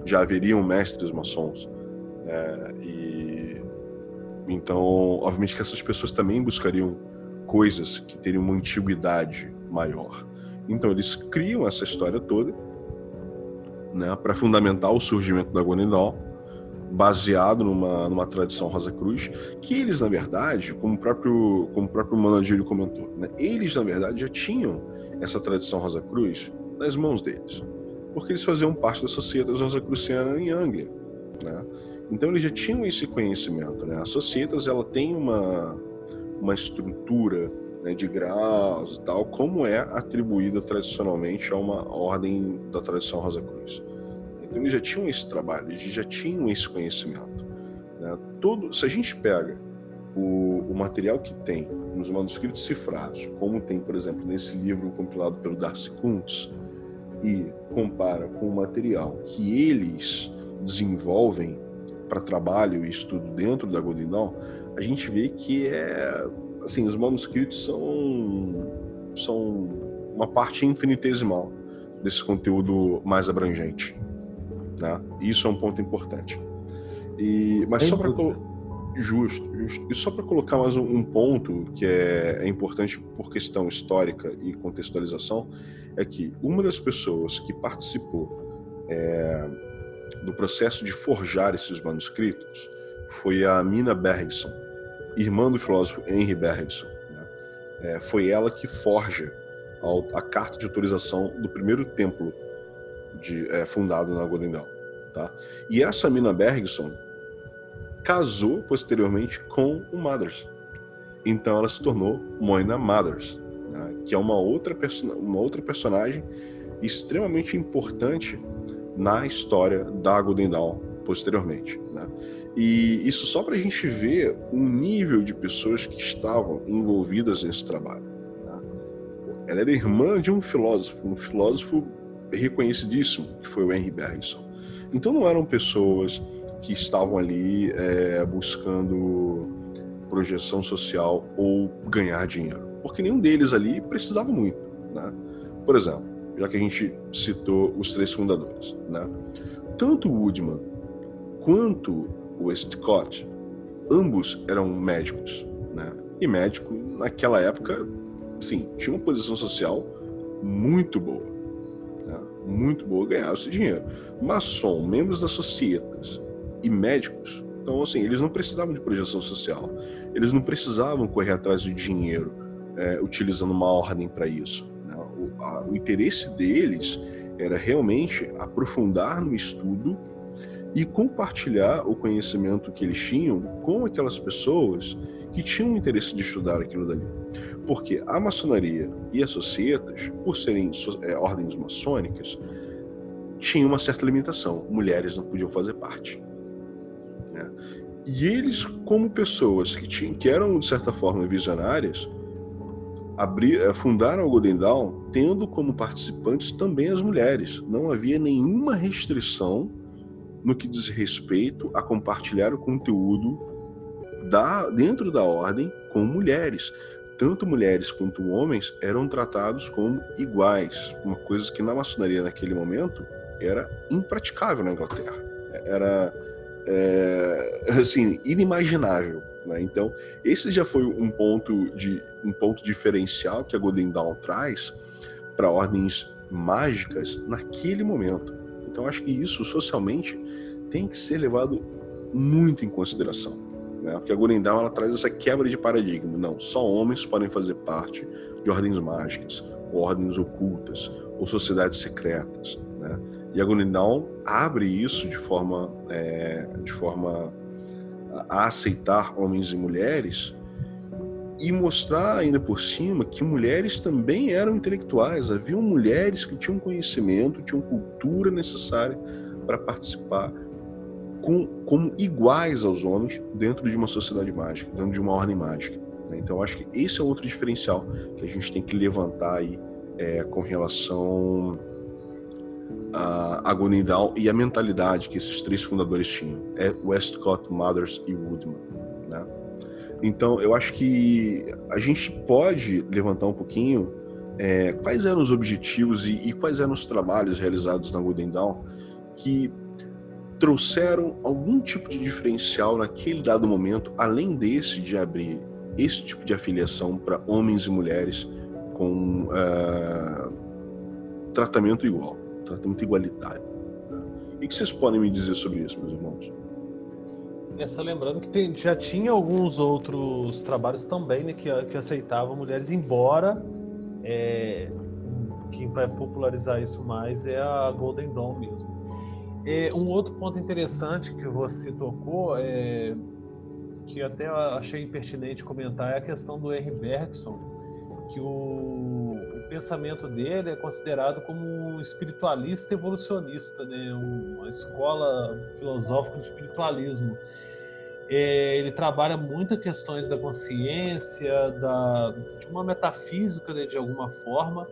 já haveriam mestres maçons é, e então, obviamente que essas pessoas também buscariam coisas que teriam uma antiguidade maior. Então eles criam essa história toda, né, para fundamentar o surgimento da Gonidal, baseado numa, numa tradição Rosa Cruz, que eles na verdade, como o próprio como o próprio Manadilho comentou, né, eles na verdade já tinham essa tradição Rosa Cruz nas mãos deles, porque eles faziam parte da Sociedade Rosa Cruciana em Anglia, né? Então eles já tinham esse conhecimento, né? A Societas ela tem uma uma estrutura né, de graus e tal, como é atribuída tradicionalmente a uma ordem da tradição Rosa Cruz. Então eles já tinham esse trabalho, eles já tinham esse conhecimento. Né? Todo, se a gente pega o, o, material que tem nos manuscritos cifrados, como tem, por exemplo, nesse livro compilado pelo Darcy Kuntz, e compara com o material que eles desenvolvem para trabalho e estudo dentro da Golden Dawn, a gente vê que é assim, os manuscritos são, são uma parte infinitesimal desse conteúdo mais abrangente. Né? Isso é um ponto importante. E, mas só para justo, justo. E só para colocar mais um, um, ponto que é, é importante por questão histórica e contextualização, é que uma das pessoas que participou é, do processo de forjar esses manuscritos foi a Mina Bergson, irmã do filósofo Henry Bergson. Né? É, foi ela que forja a, a, carta de autorização do primeiro templo de, é, fundado na Godendal. Tá? E essa Mina Bergson casou posteriormente com o Mothers. Então ela se tornou Moina Mothers, né? que é uma outra, uma outra personagem extremamente importante na história da Golden Dawn posteriormente. Né? E isso só para a gente ver o nível de pessoas que estavam envolvidas nesse trabalho. Né? Ela era irmã de um filósofo, um filósofo reconhecidíssimo, que foi o Henry Bergson. Então não eram pessoas que estavam ali é, buscando projeção social ou ganhar dinheiro, porque nenhum deles ali precisava muito. Né? Por exemplo, já que a gente citou os três fundadores, né? tanto Woodman quanto Westcott, ambos eram médicos, né? E médico naquela época, sim, tinha uma posição social muito boa, né? muito boa, ganhava-se dinheiro. Maçom, membros das societas e médicos, então assim, eles não precisavam de projeção social, eles não precisavam correr atrás de dinheiro é, utilizando uma ordem para isso. A, o interesse deles era realmente aprofundar no estudo e compartilhar o conhecimento que eles tinham com aquelas pessoas que tinham interesse de estudar aquilo dali. Porque a maçonaria e as societas, por serem é, ordens maçônicas, tinham uma certa limitação. Mulheres não podiam fazer parte. Né? E eles, como pessoas que, tinham, que eram, de certa forma, visionárias, abrir, é, fundaram o Golden Dawn tendo como participantes também as mulheres. Não havia nenhuma restrição no que diz respeito a compartilhar o conteúdo da, dentro da ordem com mulheres. Tanto mulheres quanto homens eram tratados como iguais, uma coisa que na maçonaria naquele momento era impraticável na Inglaterra. Era é, (laughs) assim inimaginável. Né? Então esse já foi um ponto de um ponto diferencial que a Golden Dawn traz para ordens mágicas naquele momento. Então acho que isso socialmente tem que ser levado muito em consideração. Né? Porque a Golden Dawn ela traz essa quebra de paradigma. Não, só homens podem fazer parte de ordens mágicas, ou ordens ocultas, ou sociedades secretas. Né? E a Golden Dawn abre isso de forma, é, de forma a aceitar homens e mulheres e mostrar ainda por cima que mulheres também eram intelectuais. Haviam mulheres que tinham conhecimento, tinham cultura necessária para participar com, como iguais aos homens dentro de uma sociedade mágica, dentro de uma ordem mágica. Né? Então, acho que esse é outro diferencial que a gente tem que levantar aí é, com relação a, a Gonidal e a mentalidade que esses três fundadores tinham, é Westcott, Mothers e Woodman. Né? Então, eu acho que a gente pode levantar um pouquinho é, quais eram os objetivos e, e, quais eram os trabalhos realizados na Golden Dawn que trouxeram algum tipo de diferencial naquele dado momento, além desse de abrir esse tipo de afiliação para homens e mulheres com uh, tratamento igual, tratamento igualitário. Né? O que vocês podem me dizer sobre isso, meus irmãos? É, só lembrando que tem, já tinha alguns outros trabalhos também né, que, que aceitavam mulheres, embora é, quem vai popularizar isso mais é a Golden Dawn mesmo. É, um outro ponto interessante que você tocou, é, que até achei pertinente comentar, é a questão do R. Bergson, que o, o pensamento dele é considerado como um espiritualista evolucionista, né? uma escola filosófica de espiritualismo. É, ele trabalha muito questões da consciência, da, de uma metafísica né, de alguma forma.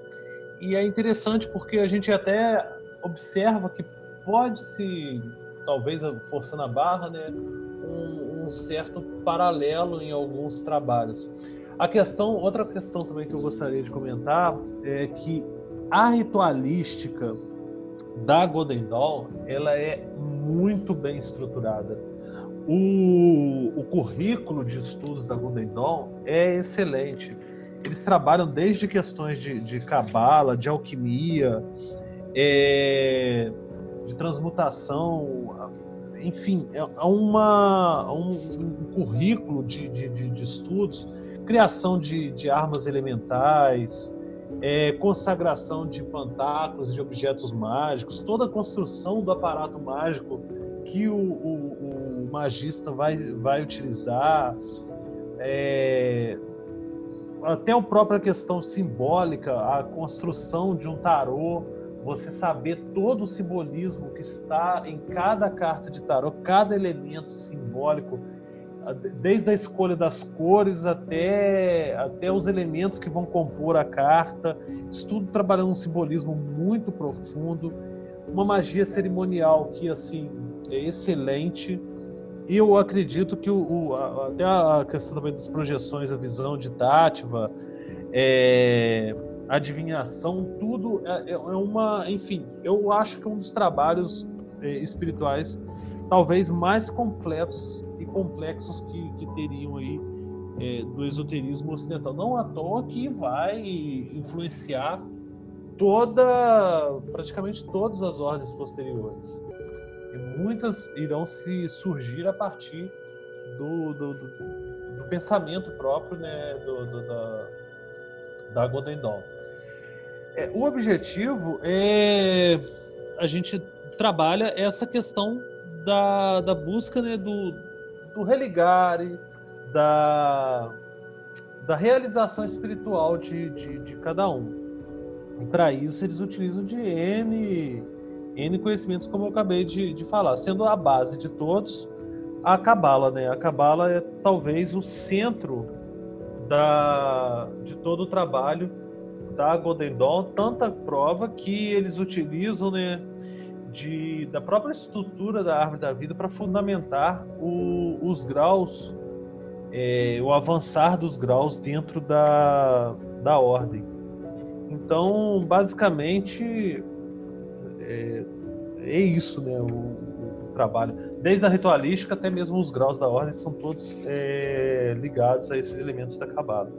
E é interessante porque a gente até observa que pode-se, talvez forçando a barra, né, um, um, certo paralelo em alguns trabalhos. A questão, outra questão também que eu gostaria de comentar é que a ritualística da Golden Dawn, ela é muito bem estruturada o, o currículo de estudos da Golden Dawn é excelente. Eles trabalham desde questões de cabala, de, de, alquimia, é, de transmutação, enfim, é, é uma, um, um currículo de, de, de, estudos, criação de, de armas elementais, é, consagração de pantáculos de objetos mágicos, toda a construção do aparato mágico que o, o, o magista vai, vai utilizar, é, até a própria questão simbólica, a construção de um tarô, você saber todo o simbolismo que está em cada carta de tarô, cada elemento simbólico, desde a escolha das cores até, até os elementos que vão compor a carta, isso tudo trabalhando um simbolismo muito profundo, uma magia cerimonial que assim é excelente. E eu acredito que o, o até a questão também das projeções, a visão de Dátiva, é, adivinhação, tudo é, é, uma, enfim, eu acho que é um dos trabalhos é, espirituais talvez mais completos e complexos que, que teriam aí é, do esoterismo ocidental. Não à toa que vai influenciar toda, praticamente todas as ordens posteriores. E muitas irão se surgir a partir do, do, do, do pensamento próprio né, do, da, da Golden. É, o objetivo é a gente trabalha essa questão da, da busca né, do, do religare, da, da realização espiritual de, de, de cada um. E para isso eles utilizam de N, N conhecimentos, como eu acabei de, de falar, sendo a base de todos a Cabala. Né? A Cabala é talvez o centro da, de todo o trabalho da Golden Dawn, tanta prova que eles utilizam né, de, da própria estrutura da árvore da vida para fundamentar o, os graus, é, o avançar dos graus dentro da, da ordem. Então, basicamente, é, é isso, né, o, o, trabalho. Desde a ritualística até mesmo os graus da ordem são todos é, ligados a esses elementos da cabala.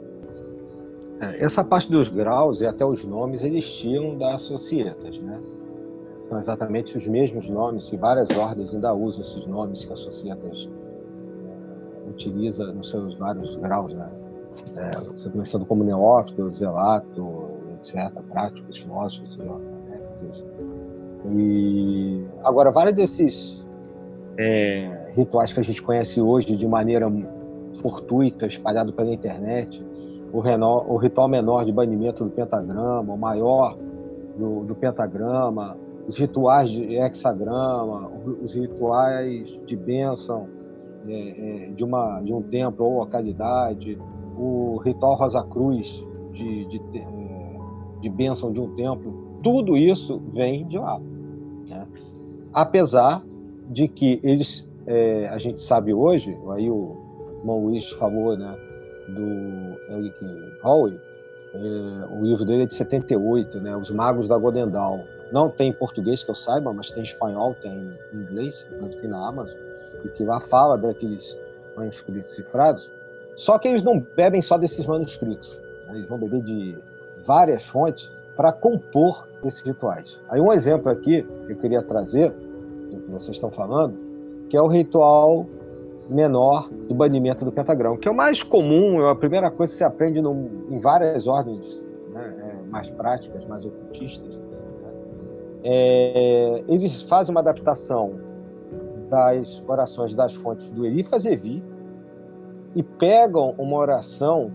É, essa parte dos graus e até os nomes eles tinham das societas, né? São exatamente os mesmos nomes, e várias ordens ainda usam esses nomes que a Societas é, utiliza nos seus vários graus, né? É, você começando como neófito, zelato, etc., práticos, filósofos, académicos. E agora, vários desses é, rituais que a gente conhece hoje de maneira fortuita, espalhado pela internet, o, o ritual menor de banimento do pentagrama, o maior do, do pentagrama, os rituais de hexagrama, os rituais de bênção é, é, de, uma, de um templo ou localidade, o ritual Rosa Cruz de, de, é, de bênção de um templo, tudo isso vem de lá. Né? Apesar de que eles, é, a gente sabe hoje, aí o irmão Luiz falou né, do Eric Howey, é, o livro dele é de 78, né, Os Magos da Godendal. Não tem em português que eu saiba, mas tem em espanhol, tem em inglês, tem na Amazon, e que lá fala daqueles manuscritos cifrados. Só que eles não bebem só desses manuscritos, né? eles vão beber de várias fontes para compor esses rituais. Aí um exemplo aqui que eu queria trazer, do que vocês estão falando, que é o ritual menor do banimento do pentagrama, que é o mais comum, é a primeira coisa que se aprende no, em várias ordens né, é, mais práticas, mais ocultistas é, eles fazem uma adaptação das orações das fontes do Elifas Evi e pegam uma oração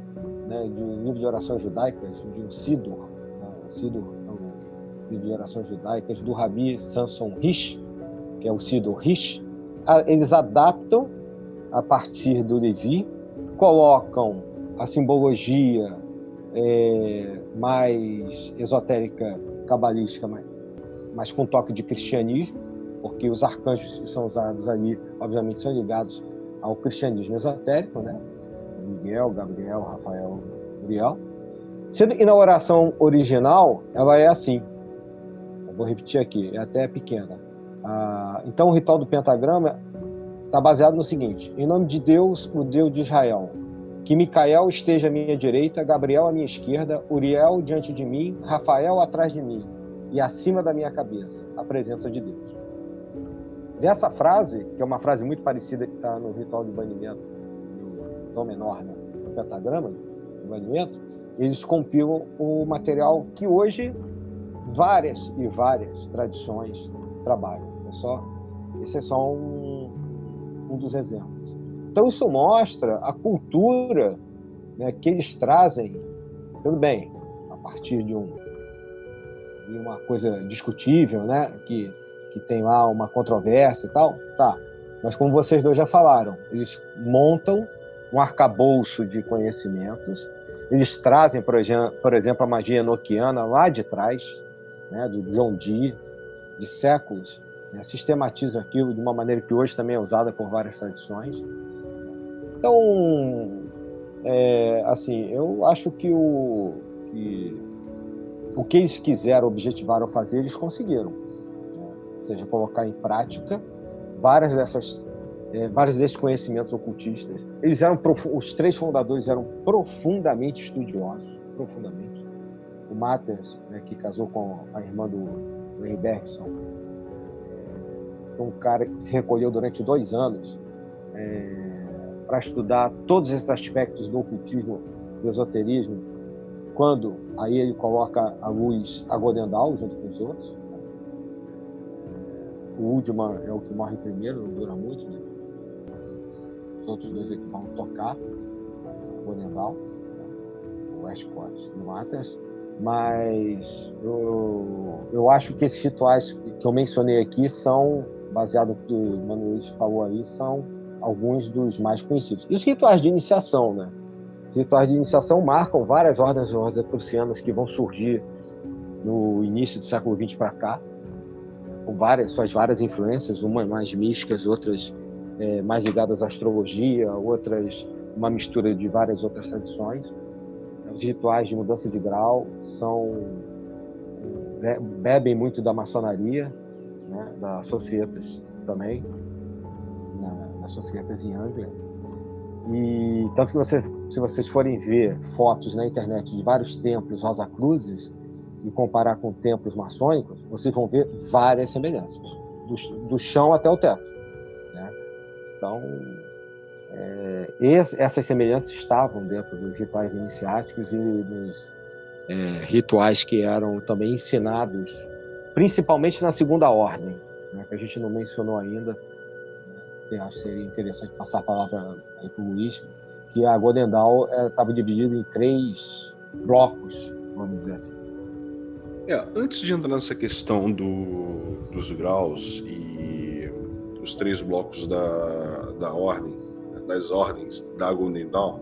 né, de um livro de orações judaicas, de um Sidur, né, Sidur é um livro de orações judaicas do Rabi Samson Rish, que é o Sidur Rish, eles adaptam a partir do Levi, colocam a simbologia é, mais esotérica, cabalística, mas com toque de cristianismo, porque os arcanjos que são usados ali, obviamente, são ligados ao cristianismo esotérico, né? Miguel, Gabriel, Rafael, Uriel. Sendo que na oração original, ela é assim. Eu vou repetir aqui, é até pequena. Ah, então, o ritual do pentagrama está está baseado no seguinte: em nome de Deus, o Deus de Israel, que Micael esteja à minha direita, Gabriel à minha esquerda, Uriel diante de mim, Rafael atrás de mim e acima da minha cabeça, a presença de Deus. Dessa frase, que é uma frase muito parecida que está no ritual de banimento, do Dom menor, né? no pentagrama do banimento, eles compilam o material que hoje várias e várias tradições trabalham. É só, esse é só um, um dos exemplos. Então isso mostra a cultura né, que eles trazem, tudo bem, a partir de, um, de uma coisa discutível, né, que, que tem lá uma controvérsia e tal, tá. Mas como vocês dois já falaram, eles montam um arcabouço de conhecimentos, eles trazem, por exemplo, a magia enoquiana lá de trás, né, do John Dee, de séculos, né, sistematiza aquilo de uma maneira que hoje também é usada por várias tradições. Então, é, assim, eu acho que o, que o que eles quiseram, objetivaram fazer, eles conseguiram. Né? Ou seja, colocar em prática várias dessas, é, vários desses conhecimentos ocultistas. Eles eram os três fundadores eram profundamente estudiosos, profundamente. O Matters, né, que casou com a irmã do Ray Bergson, é um cara que se recolheu durante dois anos. É, para estudar todos esses aspectos do ocultismo, do esoterismo, quando aí ele coloca a luz a Godendal junto com os outros. O Woodman é o que morre primeiro, não dura muito, né? Os outros dois é que vão tocar Godendal, o Westcott e o Matters. Mas eu, eu acho que esses rituais que eu mencionei aqui são, baseado no que o Mano falou aí, são alguns dos mais conhecidos. E os rituais de iniciação, né? Os rituais de iniciação marcam várias ordens rosacrucianas que vão surgir no início do século XX para cá, com várias suas várias influências, umas mais místicas, outras é, mais ligadas à astrologia, outras uma mistura de várias outras tradições. Os rituais de mudança de grau são é, bebem muito da maçonaria, né, da Societas também, nas sociedades em Anglia. E tanto que você, se vocês forem ver fotos na internet de vários templos Rosa Cruzes e comparar com templos maçônicos, vocês vão ver várias semelhanças, do, do chão até o teto. Né? Então, é, esse, essas semelhanças estavam dentro dos rituais iniciáticos e dos é, rituais que eram também ensinados, principalmente na segunda ordem, né, que a gente não mencionou ainda, você acha que seria interessante passar a palavra aí para o Luiz, que a Godendal estava é, dividida em três blocos, vamos dizer assim. É, antes de entrar nessa questão do, dos graus e os três blocos da, da ordem, das ordens da Godendal,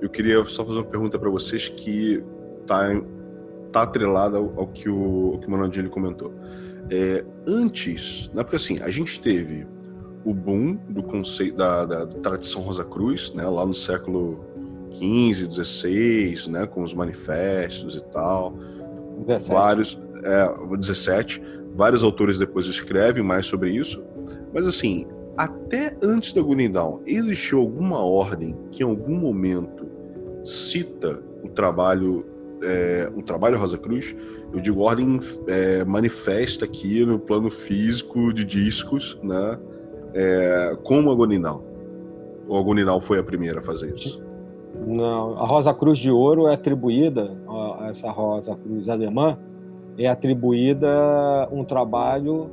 eu queria só fazer uma pergunta para vocês que está tá atrelada ao, ao, que o, ao que o comentou. É, antes, né, porque assim, a gente teve o boom do conceito da, da, da tradição Rosa Cruz, né, lá no século XV, XVI, né, com os manifestos e tal. 17. Vários, é, 17. Vários autores depois escrevem mais sobre isso. Mas assim, até antes da Gunning existiu alguma ordem que em algum momento cita o trabalho é, o trabalho Rosa Cruz, eu digo ordem é, manifesta aqui no plano físico de discos, né? É, como a Goninal? Ou a Goninal foi a primeira a fazer isso? Não, a Rosa Cruz de Ouro é atribuída, essa Rosa Cruz alemã, é atribuída um trabalho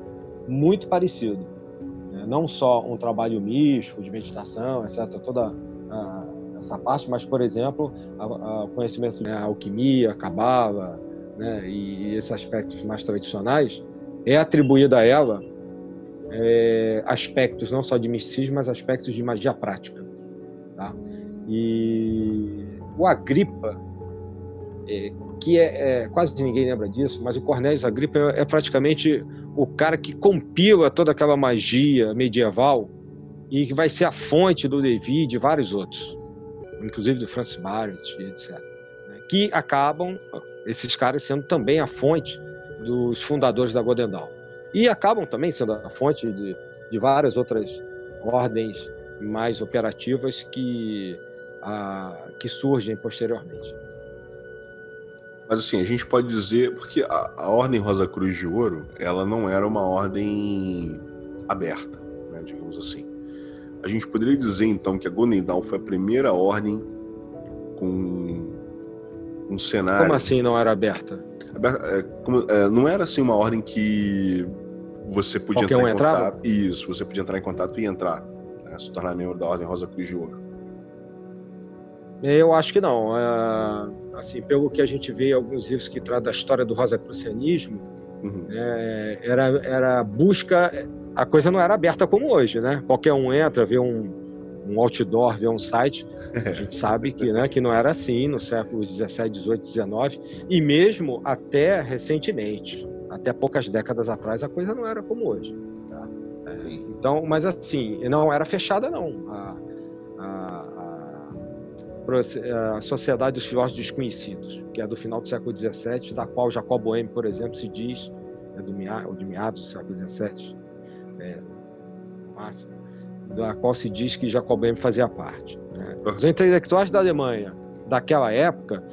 muito parecido. Né? Não só um trabalho místico, de meditação, etc., toda a, essa parte, mas, por exemplo, o conhecimento da né, alquimia, cabala, né, e esses aspectos mais tradicionais, é atribuída a ela é, aspectos não só de misticismo, mas aspectos de magia prática. Tá? E o Agripa, é, que é, é, quase ninguém lembra disso, mas o Cornélio Agripa é, é, praticamente o cara que compila toda aquela magia medieval e que vai ser a fonte do Levi e de vários outros, inclusive do Francis Barrett, etc. Né? Que acabam, esses caras, sendo também a fonte dos fundadores da Godendal e acabam também sendo a fonte de, de várias outras ordens mais operativas que, a, que surgem posteriormente. Mas assim, a gente pode dizer, porque a, a Ordem Rosa Cruz de Ouro, ela não era uma ordem aberta, né, digamos assim. A gente poderia dizer então que a Golden Dawn foi a primeira ordem com um cenário. Como assim não era aberta? É, como, é, não era assim uma ordem que você podia Qualquer entrar um em contato. Isso, você podia entrar em contato e entrar, né, se tornar membro da Ordem Rosa Cruz de Ouro. Eu acho que não. É, assim, pelo que a gente vê em alguns livros que tratam da história do rosacrucianismo, uhum. é, era, era busca. A coisa não era aberta como hoje, né? Qualquer um entra, vê um, um outdoor, vê um site. A (laughs) gente sabe que, né, que não era assim no século 17, 18, 19 e mesmo até recentemente, até poucas décadas atrás, a coisa não era como hoje. Tá? Então, mas assim, não era fechada não. A, a Sociedade dos Filósofos Desconhecidos, que é do final do século XVII, da qual Jacob Boehme, por exemplo, se diz, é do ou de meados do século XVII, é, máximo, da qual se diz que Jacob Boehme fazia parte. Né? Os intelectuais da Alemanha daquela época,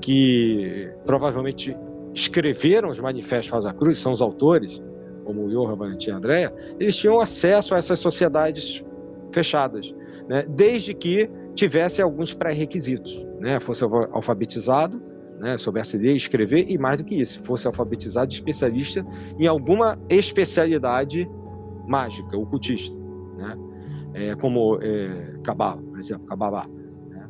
que provavelmente escreveram os manifestos Rosa Cruz, são os autores, como o Johann Valentim Andrea, eles tinham acesso a essas sociedades fechadas, né? desde que tivesse alguns pré-requisitos, né? Fosse alfabetizado, né? Soubesse ler e escrever e mais do que isso, fosse alfabetizado, especialista em alguma especialidade mágica, ocultista, né? É, como é, Cabala, por exemplo, Kabbalah. Né?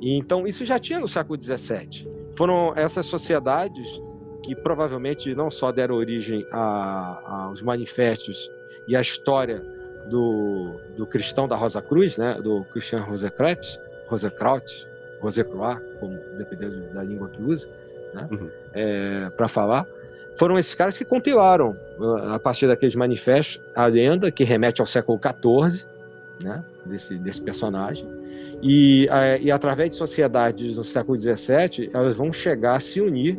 então isso já tinha no século XVII. Foram essas sociedades que provavelmente não só deram origem a, aos manifestos e à história do, do cristão da Rosa Cruz, né, do Christian Rosekraut, Rosekraut, Rosecroix, como dependendo da língua que usa, né, uhum. é, para falar, foram esses caras que compilaram, uh, a partir daqueles manifestos, a lenda que remete ao século XIV, né, desse, desse personagem, e, e através de sociedades no século XVII, elas vão chegar a se unir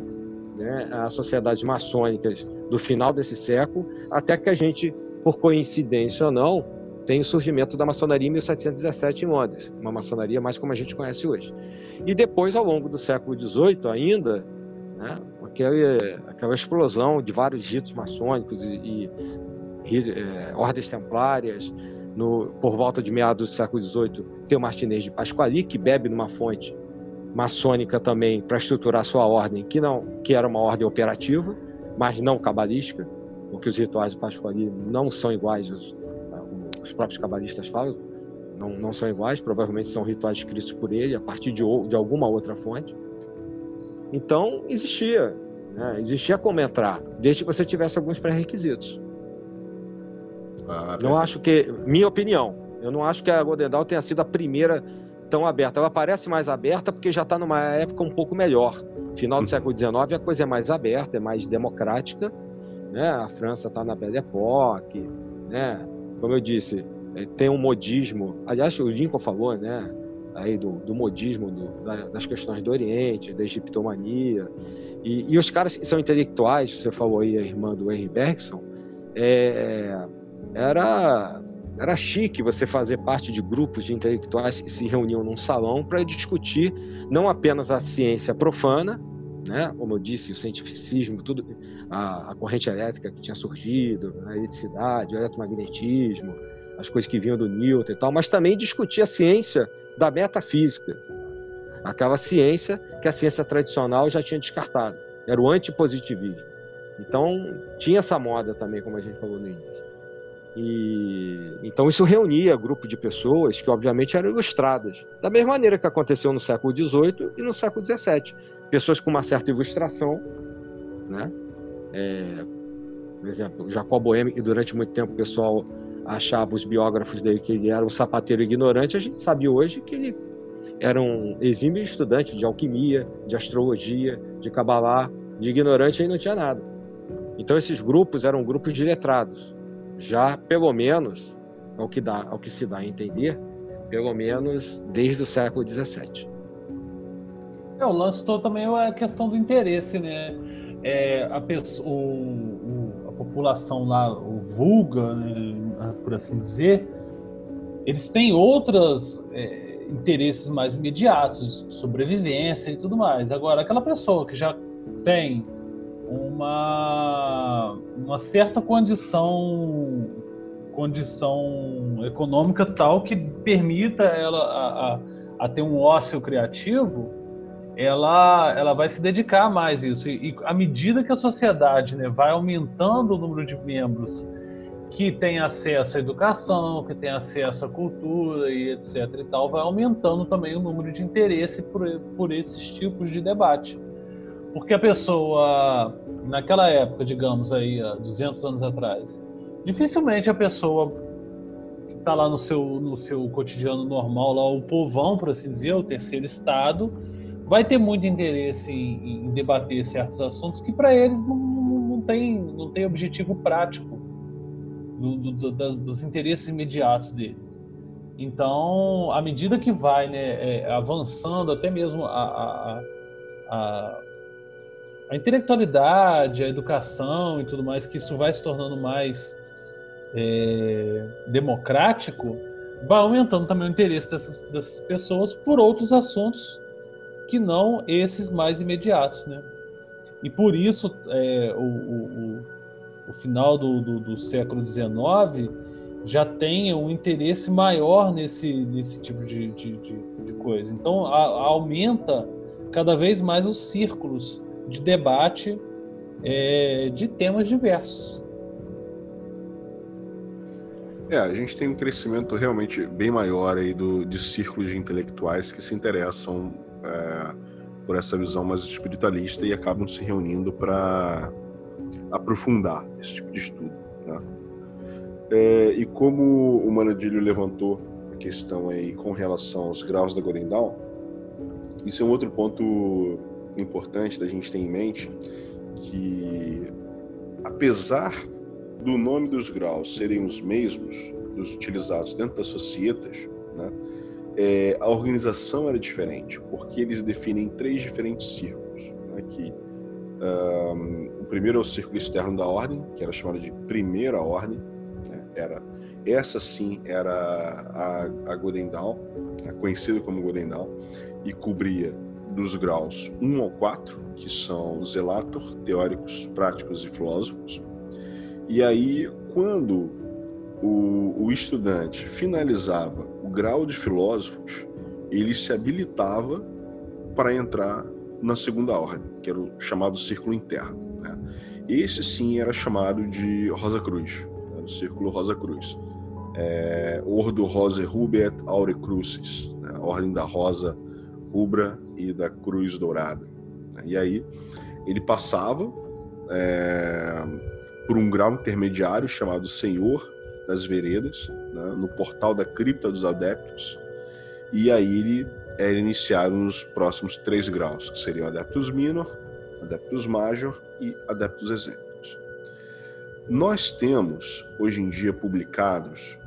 né, às sociedades maçônicas do final desse século, até que a gente por coincidência ou não, tem o surgimento da maçonaria em 1717 em Londres, uma maçonaria mais como a gente conhece hoje. E depois, ao longo do século XVIII ainda, né, aquele, aquela explosão de vários ritos maçônicos e, e é, ordens templárias, no, por volta de meados do século XVIII, tem o Martinez de Pasquali, que bebe numa fonte maçônica também para estruturar sua ordem, que não que era uma ordem operativa, mas não cabalística, porque os rituais do Pasquali não são iguais, os, os próprios cabalistas falam, não, não são iguais, provavelmente são rituais escritos por ele a partir de, de alguma outra fonte. Então, existia, né? existia como entrar, desde que você tivesse alguns pré-requisitos. Ah, não acho que, minha opinião, eu não acho que a Godendal tenha sido a primeira tão aberta. Ela parece mais aberta porque já está numa época um pouco melhor. Final do uhum. século XIX a coisa é mais aberta, é mais democrática, né? A França está na Belle Époque, né? Como eu disse, é, tem um modismo. Aliás, o Lincoln falou, né? Aí do, do modismo, do, das questões do Oriente, da egiptomania. E, e, os caras que são intelectuais, você falou aí, a irmã do Henry Bergson, é, era era chique você fazer parte de grupos de intelectuais que se reuniam num salão para discutir não apenas a ciência profana, né? Como eu disse, o cientificismo, tudo, a, a corrente elétrica que tinha surgido, a eletricidade, o eletromagnetismo, as coisas que vinham do Newton e tal, mas também discutir a ciência da metafísica, aquela ciência que a ciência tradicional já tinha descartado, era o antipositivismo. Então, tinha essa moda também, como a gente falou no início. E então isso reunia grupo de pessoas que obviamente eram ilustradas, da mesma maneira que aconteceu no século XVIII e no século XVII pessoas com uma certa ilustração, né? É, por exemplo, Jacob Boehme, que durante muito tempo o pessoal achava os biógrafos dele que ele era um sapateiro ignorante, a gente sabe hoje que ele era um exímio estudante de alquimia, de astrologia, de cabalá, de ignorante e não tinha nada. Então esses grupos eram grupos de letrados. Já pelo menos, ao que dá, ao que se dá a entender, pelo menos desde o século XVII. É, o lance todo também é a questão do interesse, né? É, a, pessoa, o, o, a população lá, o vulga, né, por assim dizer, eles têm outros é, interesses mais imediatos, sobrevivência e tudo mais. Agora, aquela pessoa que já tem uma, uma certa condição condição econômica tal que permita ela a, a, a ter um ócio criativo, ela, ela vai se dedicar mais a isso. E, e à medida que a sociedade né, vai aumentando o número de membros que tem acesso à educação, que tem acesso à cultura e etc e tal, vai aumentando também o número de interesse por, por esses tipos de debate. Porque a pessoa, naquela época, digamos aí, há 200 anos atrás, dificilmente a pessoa que está lá no seu, no seu cotidiano normal, lá o povão, por assim dizer, o terceiro estado, vai ter muito interesse em, em debater certos assuntos que para eles não, não, tem, não tem objetivo prático do, do, das, dos interesses imediatos dele. Então, à medida que vai né, é, avançando, até mesmo a, a, a, a, intelectualidade, a educação e tudo mais, que isso vai se tornando mais é, democrático, vai aumentando também o interesse dessas, dessas pessoas por outros assuntos que não esses mais imediatos, né? E por isso é, o, o, o, final do, do, do, século XIX já tem um interesse maior nesse, nesse tipo de, de, de, de coisa. Então a, aumenta cada vez mais os círculos de debate é, de temas diversos. É, a gente tem um crescimento realmente bem maior aí do, de círculos de intelectuais que se interessam é, por essa visão mais espiritualista e acabam se reunindo para aprofundar esse tipo de estudo. Né? É, e como o Manadilho levantou a questão aí com relação aos graus da Golden isso é um outro ponto importante da gente ter em mente, que apesar do nome dos graus serem os mesmos dos utilizados dentro das societas, né, é, a organização era diferente, porque eles definem três diferentes círculos. Né, que, um, o primeiro é o círculo externo da ordem, que era chamado de primeira ordem. Né, era, essa sim era a, a Golden Dawn, né, conhecida como Golden Dawn, e cobria dos graus 1 ao 4, que são zelator, teóricos, práticos e filósofos. E aí, quando o, o estudante finalizava o grau de filósofos, ele se habilitava para entrar na segunda ordem, que era o chamado círculo interno. Né? Esse sim era chamado de Rosa Cruz, o círculo Rosa Cruz. É, Ordo Rosa Rubiet Aure Crucis, né? a ordem da rosa rubra e da cruz dourada. Né? E aí ele passava é, por um grau intermediário chamado Senhor das veredas, né, no portal da cripta dos adeptos, e aí ele era iniciado nos próximos três graus, que seriam Adeptus Minor, Adeptus Major e Adeptus Exemplos. Nós temos, hoje em dia, publicados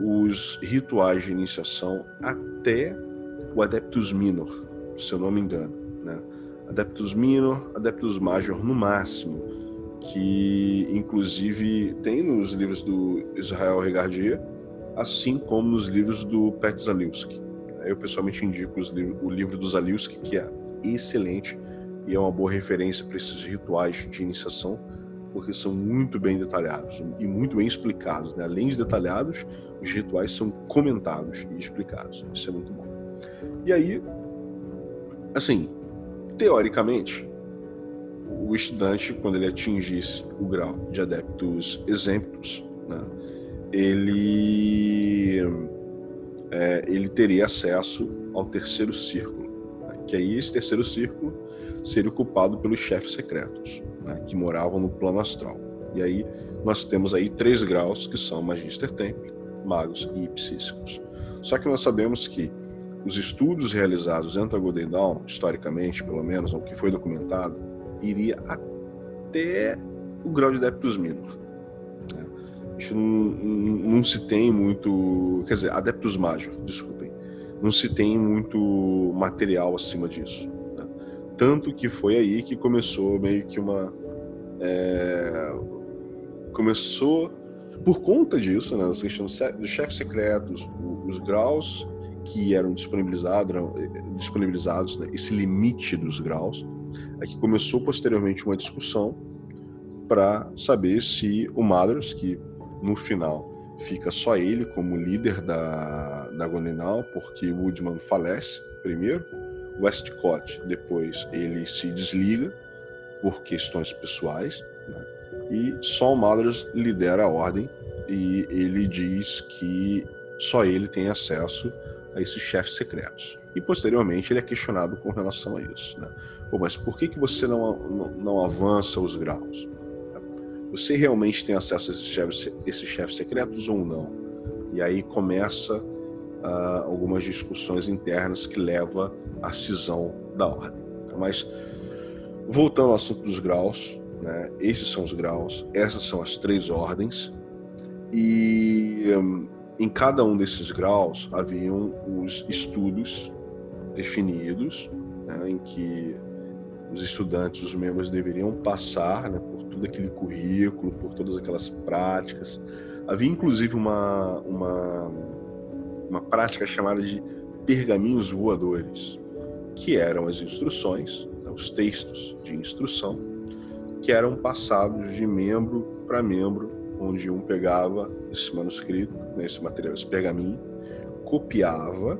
os rituais de iniciação até o Adeptus Minor, se eu não me engano. Né? Adeptus Minor, Adeptus Major no máximo, que inclusive tem nos livros do Israel Regardier, assim como nos livros do Pet Zalewski. Eu pessoalmente indico o livro do Zalewski, que é excelente e é uma boa referência para esses rituais de iniciação, porque são muito bem detalhados e muito bem explicados. Né? Além de detalhados, os rituais são comentados e explicados. Isso é muito bom. E aí, assim, teoricamente, o estudante, quando ele atingisse o grau de adeptos exemptos, né, ele, é, ele teria acesso ao terceiro círculo, né, que aí esse terceiro círculo seria ocupado pelos chefes secretos, né, que moravam no plano astral. E aí nós temos aí três graus, que são Magister Temple, Magos e Psíquicos. Só que nós sabemos que os estudos realizados dentro da Golden Dawn, historicamente, pelo menos, o que foi documentado, iria até o grau de Adeptus Minor. Né? Isso não, não, não, se tem muito. Quer dizer, Adeptus Major, desculpem. Não se tem muito material acima disso. Né? Tanto que foi aí que começou meio que uma. É, começou Por conta disso, né, questão dos chefes secretos, os graus que eram disponibilizados, eram eh, disponibilizados né, esse limite dos graus, é que começou posteriormente uma discussão para saber se o Madras, que no final fica só ele como líder da, da Gondenal, porque Woodman falece primeiro, Westcott depois ele se desliga por questões pessoais, né? e só o Madras lidera a ordem e ele diz que só ele tem acesso a esses chefes secretos. E posteriormente ele é questionado com relação a isso. Né? Pô, mas por que, que você não, não, não avança os graus? Você realmente tem acesso a esses chefes, esses chefes secretos ou não? E aí começa uh, algumas discussões internas que leva à cisão da ordem. Mas voltando ao assunto dos graus, né? esses são os graus, essas são as três ordens e um, em cada um desses graus haviam os estudos definidos, né, em que os estudantes, os membros deveriam passar né, por todo aquele currículo, por todas aquelas práticas. Havia inclusive uma, uma, uma prática chamada de pergaminhos voadores, que eram as instruções, né, os textos de instrução, que eram passados de membro para membro onde um pegava esse manuscrito, né, esse material, esse pergaminho, copiava,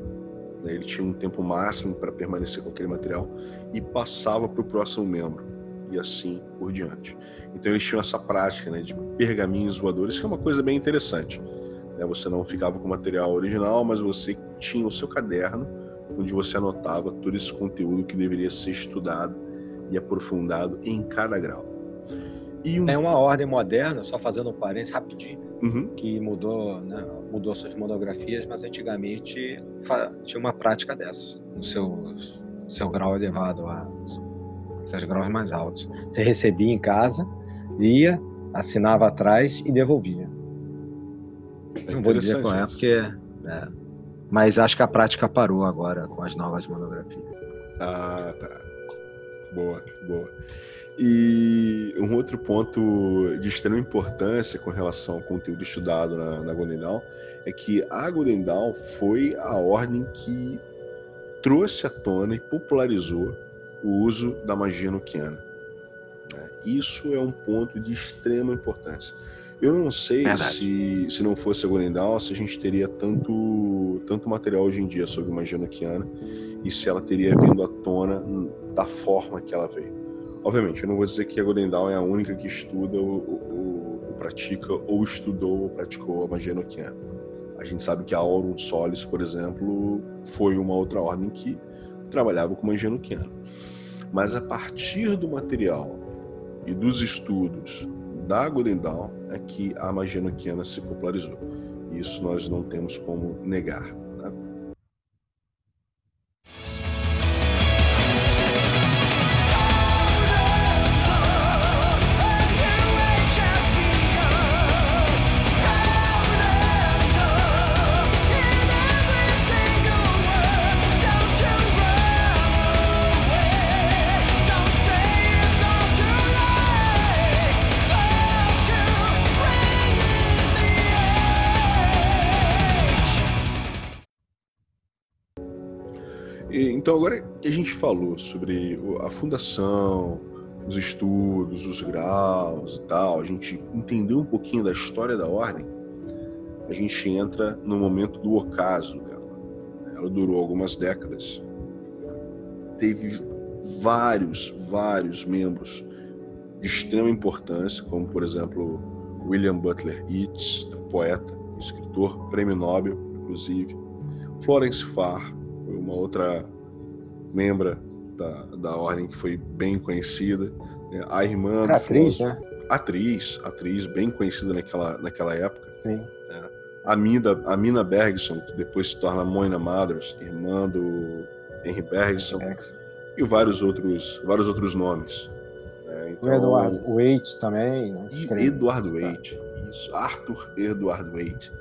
né, ele tinha um tempo máximo para permanecer com aquele material e passava para o próximo membro e assim por diante. Então eles tinham essa prática né, de pergaminhos voadores, que é uma coisa bem interessante. Né? Você não ficava com o material original, mas você tinha o seu caderno onde você anotava todo esse conteúdo que deveria ser estudado e aprofundado em cada grau. Um... Tem uma ordem moderna, só fazendo um parênteses rapidinho, uhum. que mudou, né, mudou suas monografias, mas antigamente tinha uma prática dessas, no seu, seu grau elevado, a, seus graus mais altos. Você recebia em casa, ia, assinava atrás e devolvia. É Não vou dizer qual é, porque. É, mas acho que a prática parou agora com as novas monografias. Ah, tá. Boa, boa. E um outro ponto de extrema importância com relação ao conteúdo estudado na, na Golden Dawn é que a Golden Dawn foi a ordem que trouxe à tona e popularizou o uso da magia noquiana. Né? Isso é um ponto de extrema importância. Eu não sei se, se não fosse a Golden Dawn, se a gente teria tanto, tanto material hoje em dia sobre magia noquiana e se ela teria vindo à tona da forma que ela veio. Obviamente, eu não vou dizer que a Golden Dawn é a única que estuda ou, ou, ou pratica, ou estudou ou praticou a magia noquiana. A gente sabe que a Aurum Solis, por exemplo, foi uma outra ordem que trabalhava com magia noquiana. Mas a partir do material e dos estudos da Golden Dawn é que a magia noquiana se popularizou. Isso nós não temos como negar. Então, agora que a gente falou sobre a fundação, os estudos, os graus e tal, a gente entendeu um pouquinho da história da ordem, a gente entra no momento do ocaso dela. Ela durou algumas décadas, teve vários, vários membros de extrema importância, como por exemplo William Butler Yeats, poeta, escritor, prêmio Nobel, inclusive, Florence Farr, foi uma outra membra da, da ordem que foi bem conhecida. Né? A irmã do atriz, né? Atriz, atriz bem conhecida naquela, naquela época. Sim. Né? A, Mina, a Mina Bergson, que depois se torna Moina Mathers, irmã do Henry Bergson, Bergson. e vários outros, vários outros nomes. Né? Então, o Eduardo Waite também. Né? E Eduardo tá. Waite, isso, Arthur Eduardo Waite,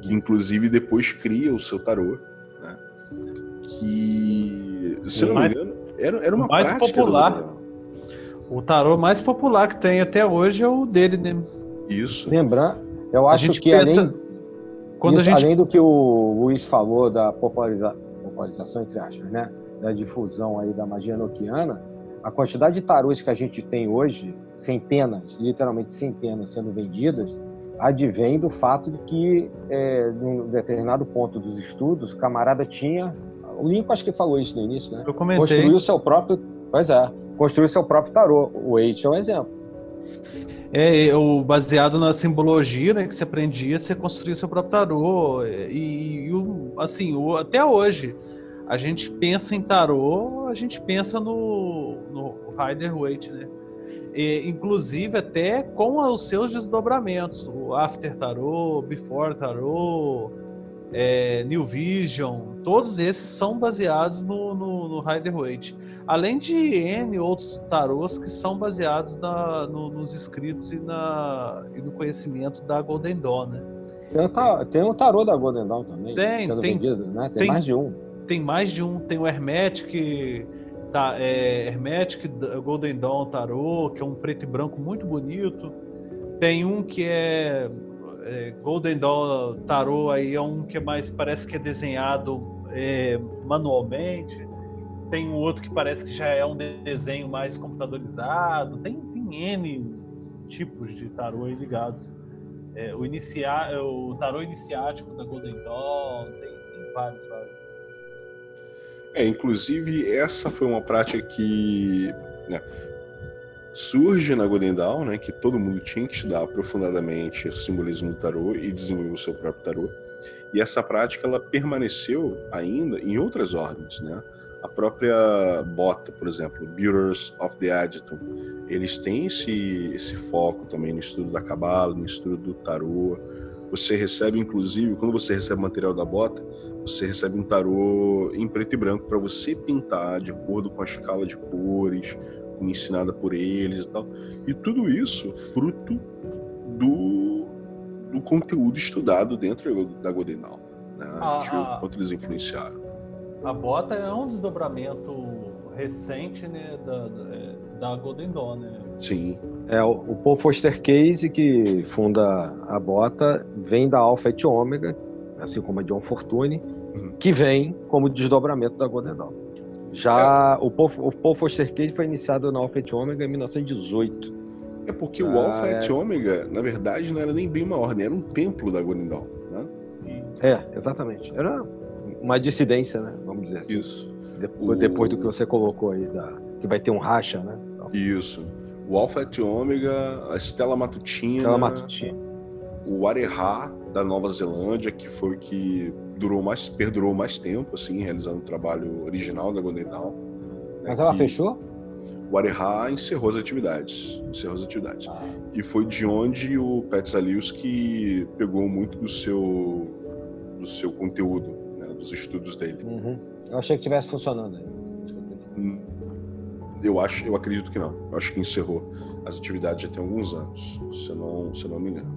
que inclusive depois cria o seu tarô, né? que se eu não mais, me engano, era, era uma mais popular. O tarô mais popular que tem até hoje é o dele, né? Isso. Lembrar, Eu acho que pensa... além, Quando isso, gente... além do que o Luiz falou da populariza... popularização, entre aspas, né? da difusão aí da magia noquiana, a quantidade de tarôs que a gente tem hoje, centenas, literalmente centenas sendo vendidas, advém do fato de que, é, num determinado ponto dos estudos, o camarada tinha. O Lincoln acho que falou isso no início, né? Eu comentei. Construiu seu próprio. Pois é, construiu seu próprio tarô. O Eight é um exemplo. É, o baseado na simbologia, né, que você aprendia, você construía seu próprio tarô. E, e assim, o, até hoje, a gente pensa em tarô, a gente pensa no, no Rider Waite, né? E, inclusive até com os seus desdobramentos, o After Tarot, Before Tarot, é, New Vision, todos esses são baseados no, no, no Rider Waite. Além de N outros tarôs que são baseados na, no, nos escritos e, na, e no conhecimento da Golden Dawn, né? Tem o, tem o tarô da Golden Dawn também. Tem, tem, vendido, né? tem, tem mais de um tem mais de um, tem o Hermetic, tá, é, Hermetic Golden Dawn Tarot, que é um preto e branco muito bonito. Tem um que é, é Golden Dawn Tarot, aí é um que é mais parece que é desenhado é, manualmente. Tem um outro que parece que já é um desenho mais computadorizado. Tem, tem N tipos de tarô aí ligados. É, o, inicia, o tarô iniciático da Golden Dawn, tem, tem vários, vários. É, inclusive essa foi uma prática que né, surge na Golden Dawn, né, que todo mundo tinha que estudar aprofundadamente o simbolismo do tarô e desenvolver o seu próprio tarô. E essa prática ela permaneceu ainda em outras ordens, né? A própria Bota, por exemplo, Builders of the Adjutant, eles têm esse, esse foco também no estudo da Cabala, no estudo do tarô. Você recebe, inclusive, quando você recebe material da Bota, você recebe um tarô em preto e branco para você pintar de acordo com a escala de cores, ensinada por eles e tal. E tudo isso fruto do, do conteúdo estudado dentro da Golden Dawn. Né? A, gente viu ah, quanto eles influenciaram. A bota é um desdobramento recente né, da, da, é, da Golden Dawn, né? Sim. É, o, o Paul Foster Case, que funda a bota, vem da Alpha et Omega, assim como a John Fortune, uhum. que vem como desdobramento da Golden Dawn. Já é. o, Paul, o Paul Foster Case foi iniciado na Alpha et Omega em 1918. É porque o Alpha et é... Omega, na verdade, não era nem bem uma ordem, era um templo da Golden Dawn, né? É, exatamente. Era uma dissidência, né? Vamos dizer assim. Isso. Depois, o... depois do que você colocou aí, da... que vai ter um racha, né? Isso. O Alpha et Omega, a Estela Matutina. Estela Matutina. O Areha, da Nova Zelândia, que foi o que durou mais, perdurou mais tempo, assim, realizando o trabalho original da Golden Dawn. Né, Mas ela fechou? O Areha encerrou as atividades. Encerrou as atividades. Ah. E foi de onde o Pat que pegou muito do seu, do seu conteúdo, né, dos estudos dele. Uhum. Eu achei que estivesse funcionando. Hum, eu acho, eu acredito que não. Eu acho que encerrou as atividades já tem alguns anos, se não, se eu não me engano.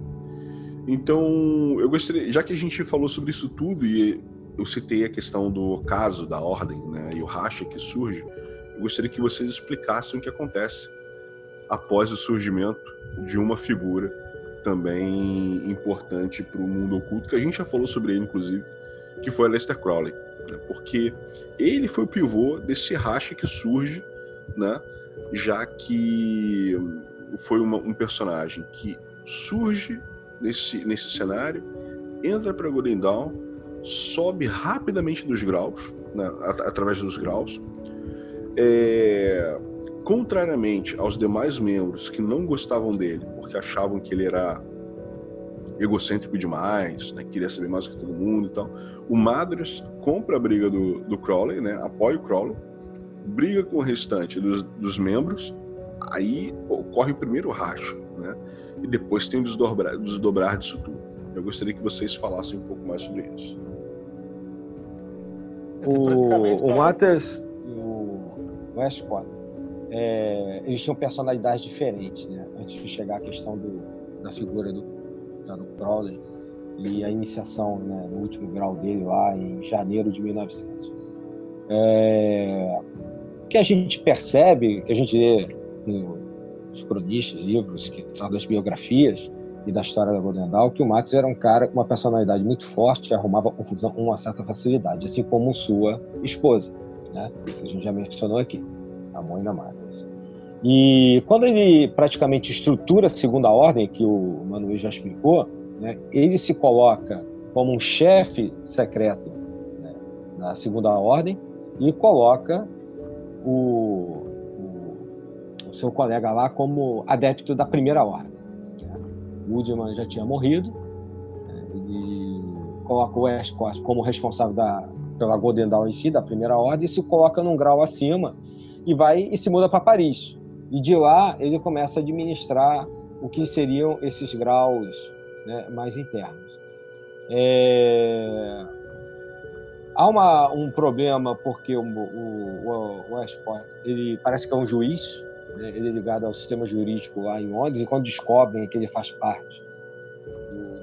Então, eu gostaria, já que a gente falou sobre isso tudo e eu citei a questão do caso da ordem, né, e o racha que surge, eu gostaria que vocês explicassem o que acontece após o surgimento de uma figura também importante para o mundo oculto, que a gente já falou sobre ele, inclusive, que foi Aleister Crowley, né, porque ele foi o pivô desse racha que surge, né, já que foi uma, um personagem que surge nesse, nesse cenário, entra para Golden Dawn, sobe rapidamente dos graus, né, através dos graus. É, contrariamente aos demais membros que não gostavam dele, porque achavam que ele era egocêntrico demais, né, queria saber mais do que todo mundo e tal, o Madras compra a briga do, do Crowley, né, apoia o Crowley, briga com o restante dos, dos membros, aí ocorre o primeiro racho, né? E depois tem o desdobrar, desdobrar disso tudo. Eu gostaria que vocês falassem um pouco mais sobre isso. O, o Matters e o Westcott, é, eles tinham personalidades diferentes, né? Antes de chegar à questão do, da figura do, do Crowley e a iniciação né, no último grau dele lá em janeiro de 1900. É, o que a gente percebe, que a gente vê no, os cronistas, livros que tratam das biografias, e da história da Golden Dawn, que o Matos era um cara com uma personalidade muito forte arrumava confusão com uma certa facilidade, assim como sua esposa, né? que a gente já mencionou aqui, a mãe da Matos. E quando ele praticamente estrutura a segunda ordem, que o Manuel já explicou, né, ele se coloca como um chefe secreto né, na segunda ordem e coloca o, o, seu colega lá como adepto da primeira ordem. Né. Woodman já tinha morrido, né, ele coloca o Westcott como responsável da, pela Golden Dawn em si, da primeira ordem, e se coloca num grau acima e vai e se muda para Paris. E de lá ele começa a administrar o que seriam esses graus né, mais internos. É... Há uma, um problema porque o, o, o Westport ele parece que é um juiz, né, ele é ligado ao sistema jurídico lá em Londres, e quando descobrem que ele faz parte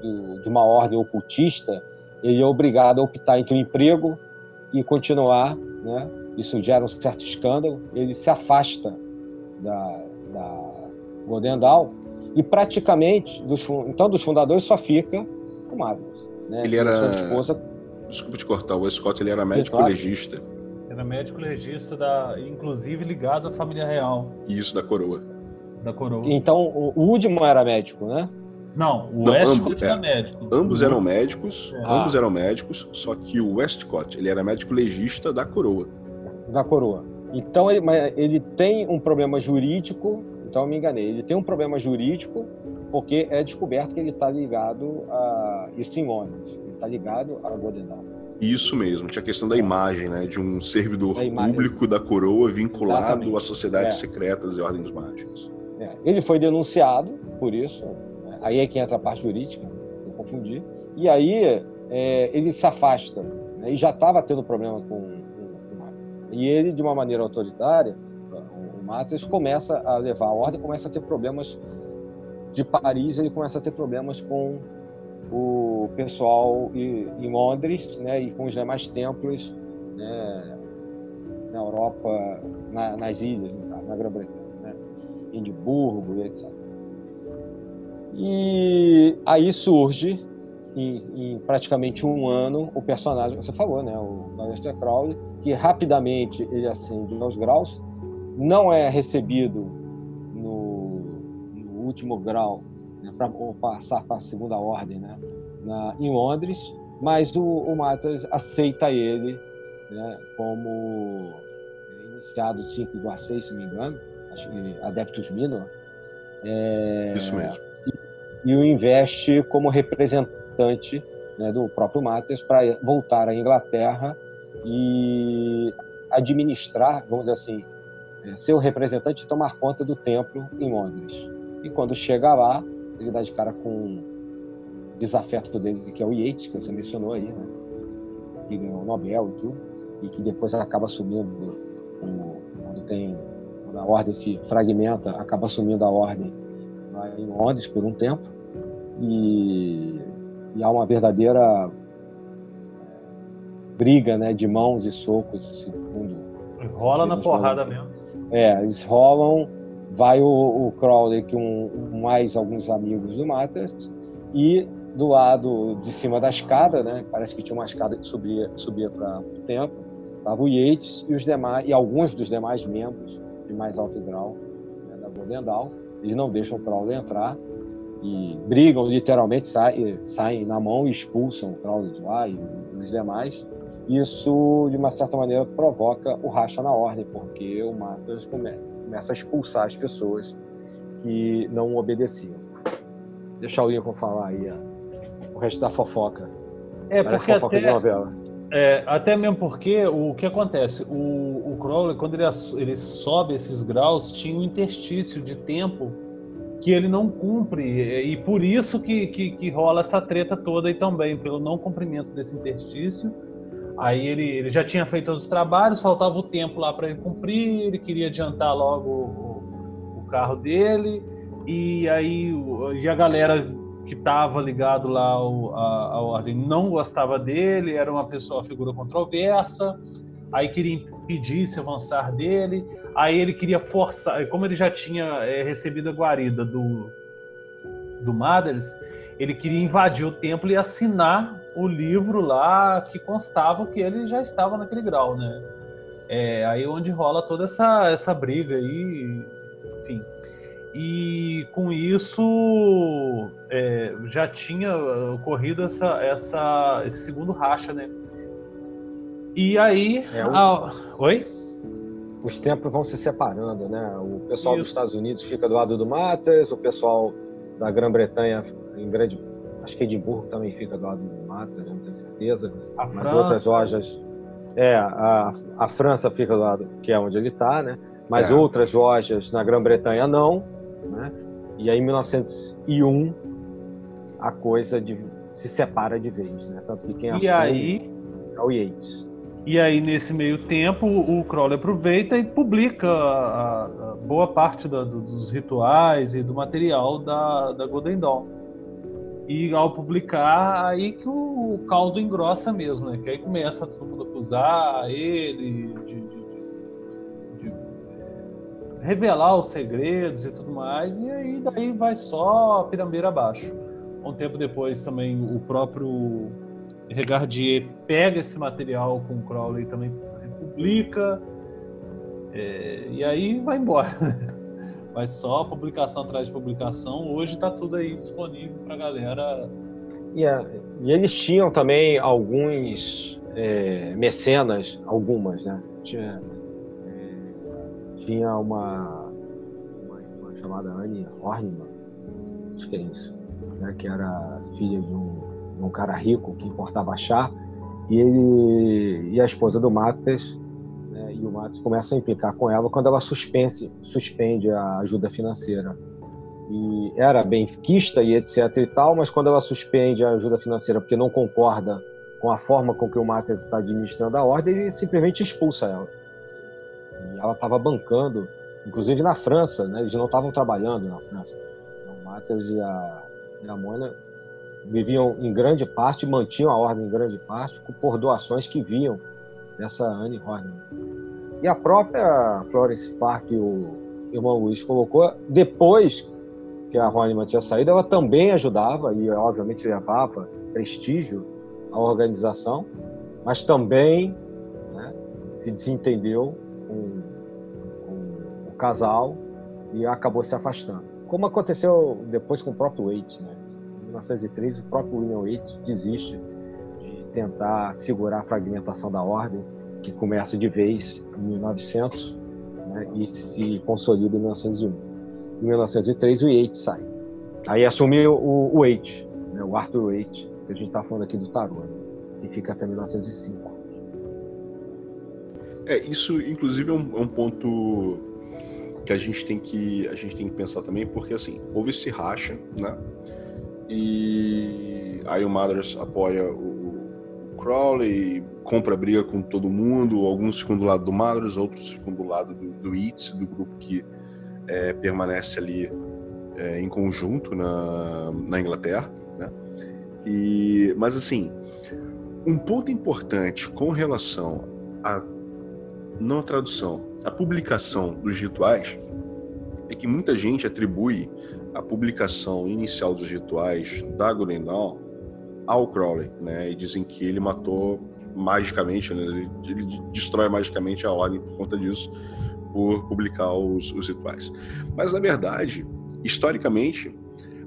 do, do, de uma ordem ocultista, ele é obrigado a optar entre o emprego e continuar, né? isso gera um certo escândalo, ele se afasta da, da Golden Dawn e praticamente, dos, então, dos fundadores só fica o Magnus. Né? Ele era. Esposa... Desculpa te cortar, o Scott ele era médico legista. Era médico legista, da, inclusive ligado à família real. Isso, da coroa. Da coroa. Então, o Woodman era médico, né? Não, o Não, Westcott era é. médico. Ambos eram médicos, é. ambos ah. eram médicos, só que o Westcott, ele era médico legista da coroa. Da coroa. Então, ele, ele tem um problema jurídico então eu me enganei. Ele tem um problema jurídico porque é descoberto que ele está ligado a isso em Londres. Ele está ligado a Godenal. Isso mesmo, tinha a questão da imagem, né? De um servidor público da coroa vinculado Exatamente. a sociedades é. secretas e ordens mágicas. É. Ele foi denunciado por isso. Né? Aí é que entra a parte jurídica, eu confundi. E aí é, ele se afasta. Né? E já estava tendo problema com, com, com E ele, de uma maneira autoritária, Matheus começa a levar a ordem, começa a ter problemas de Paris, ele começa a ter problemas com o pessoal em Londres, né, e com os demais templos, né, na Europa, na, nas ilhas, na Grã-Bretanha, né, Edimburgo e etc. E aí surge, em, em, praticamente um ano, o personagem que você falou, né, o Aleister Crowley, que rapidamente ele ascende aos graus, não é recebido no, no último grau né, para passar para a segunda ordem né, na, em Londres, mas o, o Matos aceita ele né, como é, iniciado 5 igual a 6, se não me engano, acho que Adeptus Minor. É, Isso mesmo. E, e, o investe como representante né, do próprio Matos para voltar à Inglaterra e administrar, vamos dizer assim, é, ser o representante e tomar conta do templo em Londres. E quando chega lá, ele dá de cara com um desafeto dele, que é o Yates, que você mencionou aí, né? que ganhou o Nobel e tudo, e que depois acaba assumindo, quando tem quando a ordem se fragmenta, acaba assumindo a ordem lá em Londres por um tempo, e, e há uma verdadeira briga né, de mãos e socos, segundo. Rola na porrada mesmo. É, eles rolam, vai o, o Crowley com mais alguns amigos do Matters e do lado de cima da escada, né? Parece que tinha uma escada que subia, subia para o templo. Tava o Yates e os demais e alguns dos demais membros de mais alto grau né, da Golden Dawn. Eles não deixam o Crowley entrar e brigam literalmente, saem, saem na mão e expulsam o Crowley de lá e os demais isso, de uma certa maneira, provoca o racha na ordem, porque o Matheus começa a expulsar as pessoas que não obedeciam. Deixa o Lincoln falar aí o resto da fofoca. É, Parece porque fofoca até, de novela. É, até mesmo porque o que acontece, o, o Crowley, quando ele, ele sobe esses graus, tinha um interstício de tempo que ele não cumpre, e por isso que, que, que rola essa treta toda aí também, pelo não cumprimento desse interstício, Aí ele, ele já tinha feito os trabalhos, faltava o tempo lá para ele cumprir, ele queria adiantar logo o, o carro dele, e aí e a galera que estava ligado lá ao, a, à ordem não gostava dele, era uma pessoa, uma figura controversa, aí queria impedir esse avançar dele, aí ele queria forçar, como ele já tinha é, recebido a guarida do, do Mothers, ele queria invadir o templo e assinar o livro lá que constava que ele já estava naquele grau, né? É aí onde rola toda essa, essa briga aí, enfim. E com isso é, já tinha ocorrido essa, essa, esse segundo racha, né? E aí. É, o... a... Oi? Os templos vão se separando, né? O pessoal isso. dos Estados Unidos fica do lado do Matas, o pessoal da Grã-Bretanha em grande. Acho que Edimburgo também fica do lado do Matas, não tenho certeza. A Mas França. outras lojas. É, a, a França fica do lado, que é onde ele está, né? Mas é. outras lojas na Grã-Bretanha não. Né? E aí, em 1901, a coisa de, se separa de vez. Né? Tanto que quem assume aí, é o Yates. E aí, nesse meio tempo, o Crowley aproveita e publica a, a boa parte da, do, dos rituais e do material da, da Golden Dawn. E ao publicar, aí que o, caldo engrossa mesmo, né? Que aí começa todo mundo a acusar ele de, de, de, de revelar os segredos e tudo mais, e aí daí vai só a pirambeira abaixo. Um tempo depois também o próprio Regardier pega esse material com o Crowley também publica, é, e aí vai embora. (laughs) Vai só publicação atrás de publicação. Hoje está tudo aí disponível para a galera. Yeah. E eles tinham também alguns é, mecenas, algumas, né? Tinha, é, tinha uma, uma, uma, chamada Anne Horniman, acho que é isso, né? que era filha de um um cara rico que importava chá, e ele e a esposa do Matos, né, o Matos começa a implicar com ela quando ela suspende, suspende a ajuda financeira. E era benquista e etc e tal, mas quando ela suspende a ajuda financeira porque não concorda com a forma com que o Matos está administrando a ordem, ele simplesmente expulsa ela. E ela estava bancando, inclusive na França, né, eles não estavam trabalhando na França. O Matos e a, e a viviam em grande parte, mantinham a ordem em grande parte por doações que viam dessa Anne Horniman. E a própria Florence Park, o irmão Luiz colocou, depois que a Horniman tinha saído, ela também ajudava e, obviamente, levava prestígio à organização, mas também né, se desentendeu com, com, o casal e acabou se afastando. Como aconteceu depois com o próprio Waite, né? 1903, o próprio William Yates desiste de tentar segurar a fragmentação da ordem, que começa de vez em 1900 né, e se consolida em 1901. Em 1903, o Yates sai. Aí assumiu o, o né, o Arthur Yates, que a gente está falando aqui do tarô, né, e fica até 1905. É, isso inclusive é um, é um ponto que a gente tem que a gente tem que pensar também, porque assim, houve esse racha, né? E aí o Madras apoia o, Crowley, compra briga com todo mundo. Alguns ficam do lado do Madras, outros ficam do lado do, do do grupo que é, permanece ali é, em conjunto na, na Inglaterra. Né? E, mas assim, um ponto importante com relação a não a tradução, a publicação dos rituais é que muita gente atribui a publicação inicial dos rituais da Golden Dawn ao Crowley, né? E dizem que ele matou magicamente, né? ele, ele, destrói magicamente a ordem por conta disso, por publicar os, os rituais. Mas na verdade, historicamente,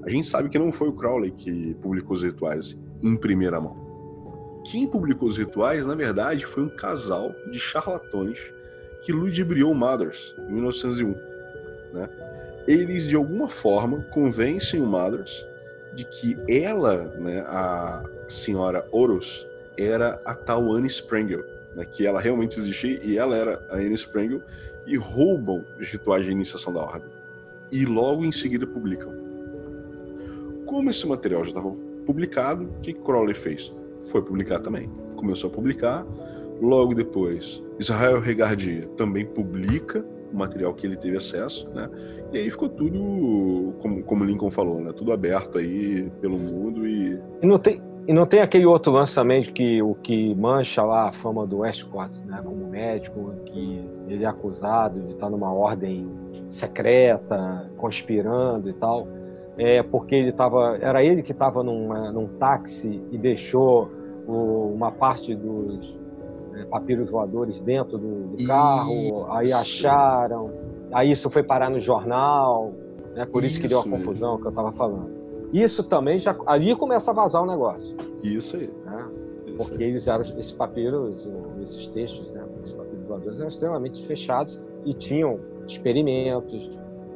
a gente sabe que não foi o Crowley que publicou os rituais em primeira mão. Quem publicou os rituais, na verdade, foi um casal de charlatões que ludibriou Mothers em 1901, né? eles de alguma forma convencem o Mothers de que ela, né, a senhora Horus, era a tal Anne Sprengel, né, que ela realmente existia e ela era a Anne Sprengel, e roubam os rituais de iniciação da ordem. E logo em seguida publicam. Como esse material já estava publicado, o que Crowley fez? Foi publicar também. Começou a publicar. Logo depois, Israel Regardia também publica o material que ele teve acesso, né? E aí ficou tudo, como, como Lincoln falou, né? Tudo aberto aí pelo mundo e... E não tem, e não tem aquele outro lance também de que o que mancha lá a fama do Westcott, né? Como médico, que ele é acusado de estar numa ordem secreta, conspirando e tal. é porque ele estava, era ele que estava num táxi e deixou o, uma parte dos papiros voadores dentro do, do carro, aí acharam, aí isso foi parar no jornal, né? Por isso, isso que deu a confusão que eu estava falando. Isso também já ali começa a vazar o negócio. Isso aí. Né? Isso porque aí. eles eram esses papiros, esses textos, né? Esses papiros voadores eram extremamente fechados e tinham experimentos,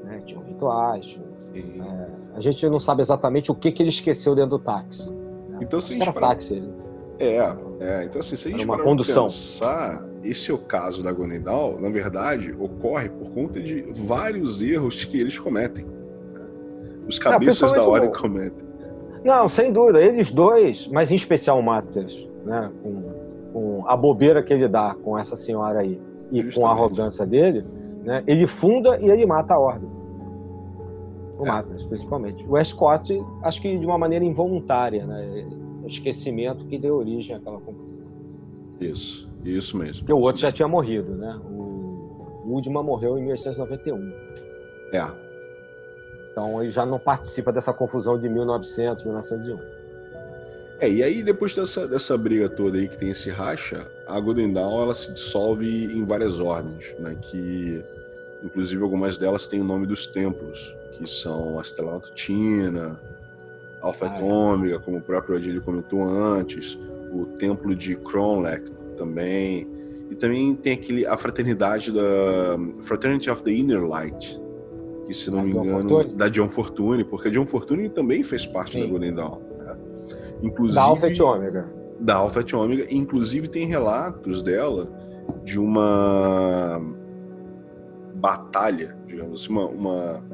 né? tinham rituais. É, a gente não sabe exatamente o que, que ele esqueceu dentro do táxi. Né? Então, se a gente para... táxi, ele... É, é, então assim, se a gente uma condução. pensar, esse é o caso da Gonidal, na verdade, ocorre por conta de vários erros que eles cometem. Os cabeças da hora cometem. Não, sem dúvida, eles dois, mas em especial o Matheus, né, com, com, a bobeira que ele dá com essa senhora aí e Justamente. com a arrogância dele, né, ele funda e ele mata a ordem. O é. Matheus, principalmente. O Scott, acho que de uma maneira involuntária, né, esquecimento que deu origem àquela confusão. Isso, isso mesmo. Porque o outro já tinha morrido, né? O Woodman morreu em 1891. É. Então ele já não participa dessa confusão de 1900, 1901. É, e aí depois dessa, dessa briga toda aí que tem esse racha, a Golden Dawn ela se dissolve em várias ordens, né? Que inclusive algumas delas têm o nome dos templos, que são a Estrela Matutina, Alpha Ômega, como o próprio Adilho comentou antes, o templo de Kronlek também, e também tem aquele a fraternidade da Fraternity of the Inner Light, que se não a me John engano Fortune. da John Fortune, porque a John Fortune também fez parte Sim. da Golden Dawn, né? inclusive da Alpha Ômega. Da Alpha Ômega, inclusive tem relatos dela de uma batalha, digamos assim, uma, uma,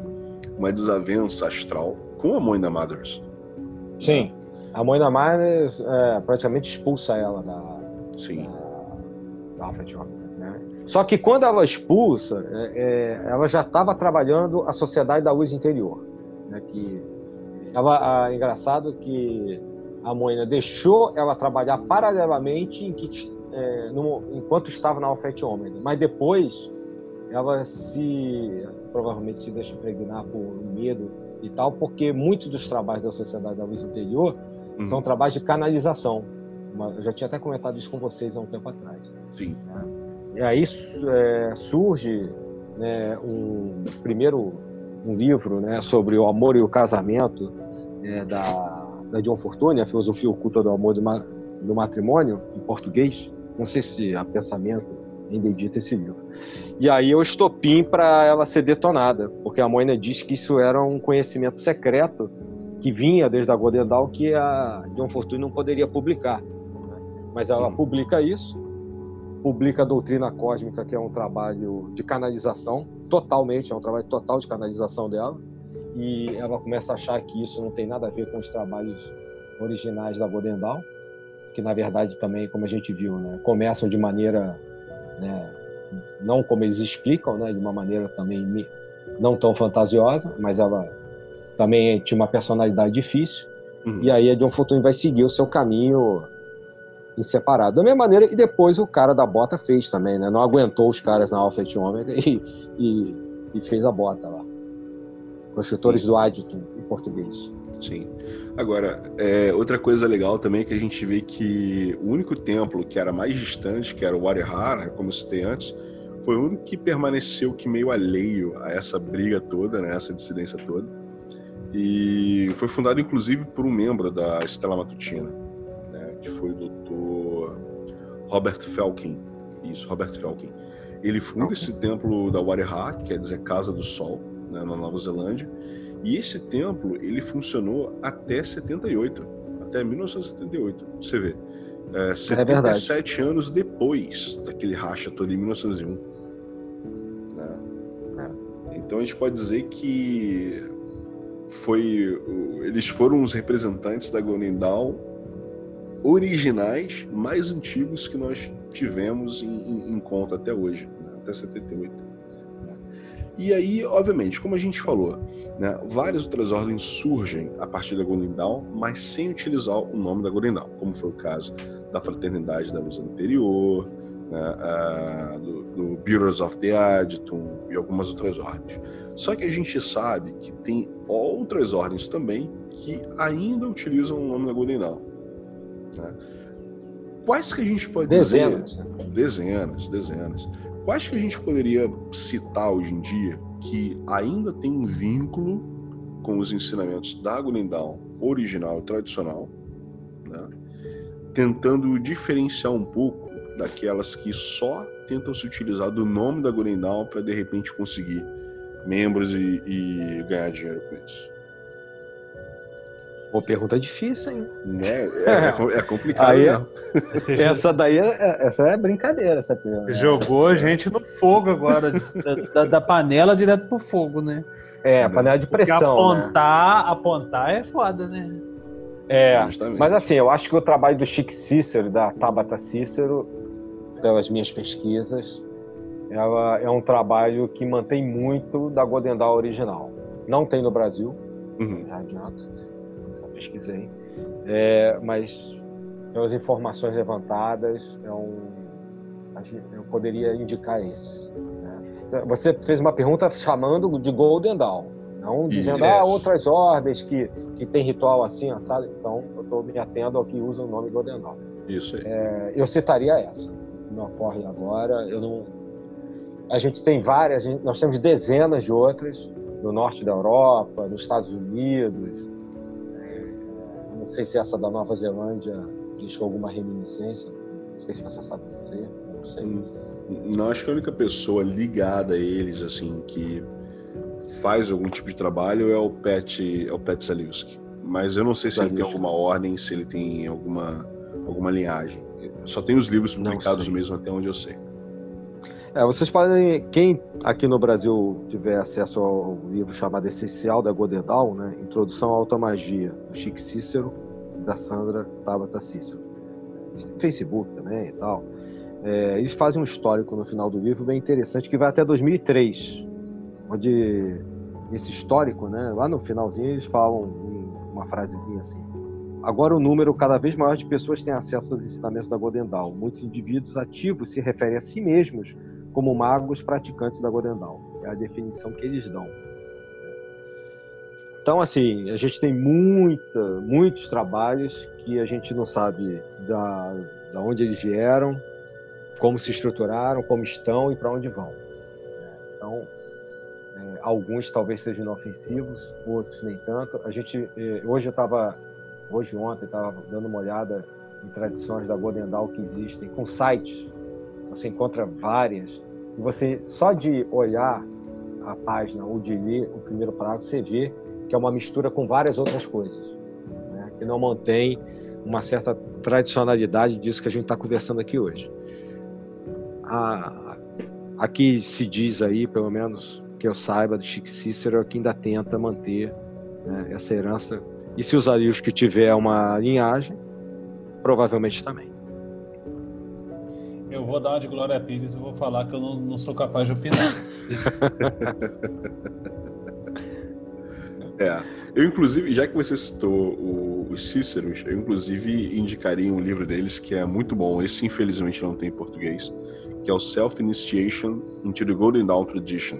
uma desavença astral com a Moina Mothers. Sim. A Moina Myers é, praticamente expulsa ela da, Sim. da, da né? Só que quando ela expulsa, é, é, ela já estava trabalhando a Sociedade da Luz Interior. Né? Que ela, a, engraçado que a Moina deixou ela trabalhar paralelamente em que, é, no, enquanto estava na Alfete Ômega. Mas depois ela se provavelmente se deixa impregnar por medo e tal, porque muitos dos trabalhos da Sociedade da Luz Interior uhum. são trabalhos de canalização. Eu já tinha até comentado isso com vocês há um tempo atrás. Sim. Né? E aí é, surge né, um primeiro um livro né, sobre o amor e o casamento é, da, da John Fortune, a filosofia oculta do amor do, ma, do matrimônio, em português. Não sei se a pensamento ainda edita esse livro. E aí eu estopim para ela ser detonada, porque a Moina diz que isso era um conhecimento secreto que vinha desde a Godendal que a John Fortune não poderia publicar. Mas ela hum. publica isso, publica a Doutrina Cósmica, que é um trabalho de canalização, totalmente, é um trabalho total de canalização dela, e ela começa a achar que isso não tem nada a ver com os trabalhos originais da Godendal, que na verdade também, como a gente viu, né, começam de maneira né, não como eles explicam, né, de uma maneira também não tão fantasiosa, mas ela também tinha uma personalidade difícil. Uhum. E aí a John Fortune vai seguir o seu caminho em separado. Da mesma maneira, e depois o cara da bota fez também, né? Não aguentou os caras na Alpha e Ômega e, e, e, fez a bota lá. Construtores do Adito, em português. Sim. Agora, é, outra coisa legal também é que a gente vê que o único templo que era mais distante, que era o Warihara, como eu citei antes, foi o único que permaneceu que meio alheio a essa briga toda, né, essa dissidência toda. E foi fundado inclusive por um membro da Estela Matutina, né, que foi o doutor Robert Felkin. Isso, Robert Felkin. Ele funda esse templo da Warihara, que quer dizer Casa do Sol, né, na Nova Zelândia, e esse templo, ele funcionou até 78, até 1978. Você vê, é, 77 é anos depois daquele racha todo em 1901. Né? É. Então a gente pode dizer que foi, eles foram os representantes da Golden Dawn originais mais antigos que nós tivemos em, em, em conta até hoje, né? até 78. E aí, obviamente, como a gente falou, né, várias outras ordens surgem a partir da Golden Dawn, mas sem utilizar o nome da Golden Dawn, como foi o caso da Fraternidade da Luz Anterior, né, do, do Bureaus of the Adjutant e algumas outras ordens. Só que a gente sabe que tem outras ordens também que ainda utilizam o nome da Golden Dawn. Né? Quais que a gente pode dezenas. dizer? Dezenas, dezenas. Quais que a gente poderia citar hoje em dia que ainda tem um vínculo com os ensinamentos da Dawn original e tradicional, né? tentando diferenciar um pouco daquelas que só tentam se utilizar do nome da Dawn para de repente conseguir membros e, e ganhar dinheiro com isso. Uma pergunta difícil, hein? Né? É, (laughs) é, é complicado Aí, mesmo. (laughs) Essa daí é, é, essa é brincadeira, essa pergunta. Jogou a gente no fogo agora, (laughs) da, da, panela direto pro fogo, né? É, a panela de pressão. Porque apontar, né? apontar é foda, né? É, Justamente. mas assim, eu acho que o trabalho do Chico Cícero, da Tabata Cícero, pelas minhas pesquisas, ela é um trabalho que mantém muito da Godendal original. Não tem no Brasil, uhum. já adianto, pesquisei, é, mas pelas informações levantadas, é um, eu poderia indicar esse. Né? Você fez uma pergunta chamando de Golden Dawn, não dizendo ah, outras ordens que, que tem ritual assim, sabe? Então, eu estou me atendo ao que usa o nome Golden Dawn. Isso aí. É, eu citaria essa. Não ocorre agora. Eu não, a gente tem várias, nós temos dezenas de outras no norte da Europa, nos Estados Unidos. Não sei se essa da Nova Zelândia deixou alguma reminiscência. Não sei se você sabe dizer. Não sei. Hum, não acho que a única pessoa ligada a eles, assim, que faz algum tipo de trabalho é o Pet, é o Pet Zaliuski. Mas eu não sei se ele tem alguma ordem, se ele tem alguma, alguma linhagem. Só tem os livros publicados mesmo até onde eu sei. É, vocês podem, quem aqui no Brasil tiver acesso ao livro chamado Essencial da Godendal, né, Introdução à Alta Magia, do Chico Cícero da Sandra Tabata Cícero. Facebook também e tal. É, eles fazem um histórico no final do livro bem interessante que vai até 2003, onde esse histórico, né, lá no finalzinho eles falam uma frasezinha assim: Agora, o número cada vez maior de pessoas tem acesso aos ensinamentos da Godendal. Muitos indivíduos ativos se referem a si mesmos como magos praticantes da Godendal. É a definição que eles dão. Então, assim, a gente tem muita, muitos trabalhos que a gente não sabe da, da onde eles vieram, como se estruturaram, como estão e para onde vão. Então, é, alguns talvez sejam inofensivos, outros nem tanto. A gente, é, hoje eu estava, hoje ontem estava dando uma olhada em tradições da Godendal que existem com sites você encontra várias, e você, só de olhar a página ou de ler o primeiro parágrafo, você vê que é uma mistura com várias outras coisas, né? que não mantém uma certa tradicionalidade disso que a gente está conversando aqui hoje. A, aqui se diz aí, pelo menos que eu saiba, do Chico Cícero, é que ainda tenta manter né, essa herança. E se os arios que tiver uma linhagem, provavelmente também eu vou dar uma de Glória Pires e vou falar que eu não, não sou capaz de opinar. (laughs) é, eu inclusive, já que você citou os Cíceros, eu inclusive indicaria um livro deles que é muito bom. Esse infelizmente não tem em português, que é o Self-Initiation into the Golden Dawn Tradition.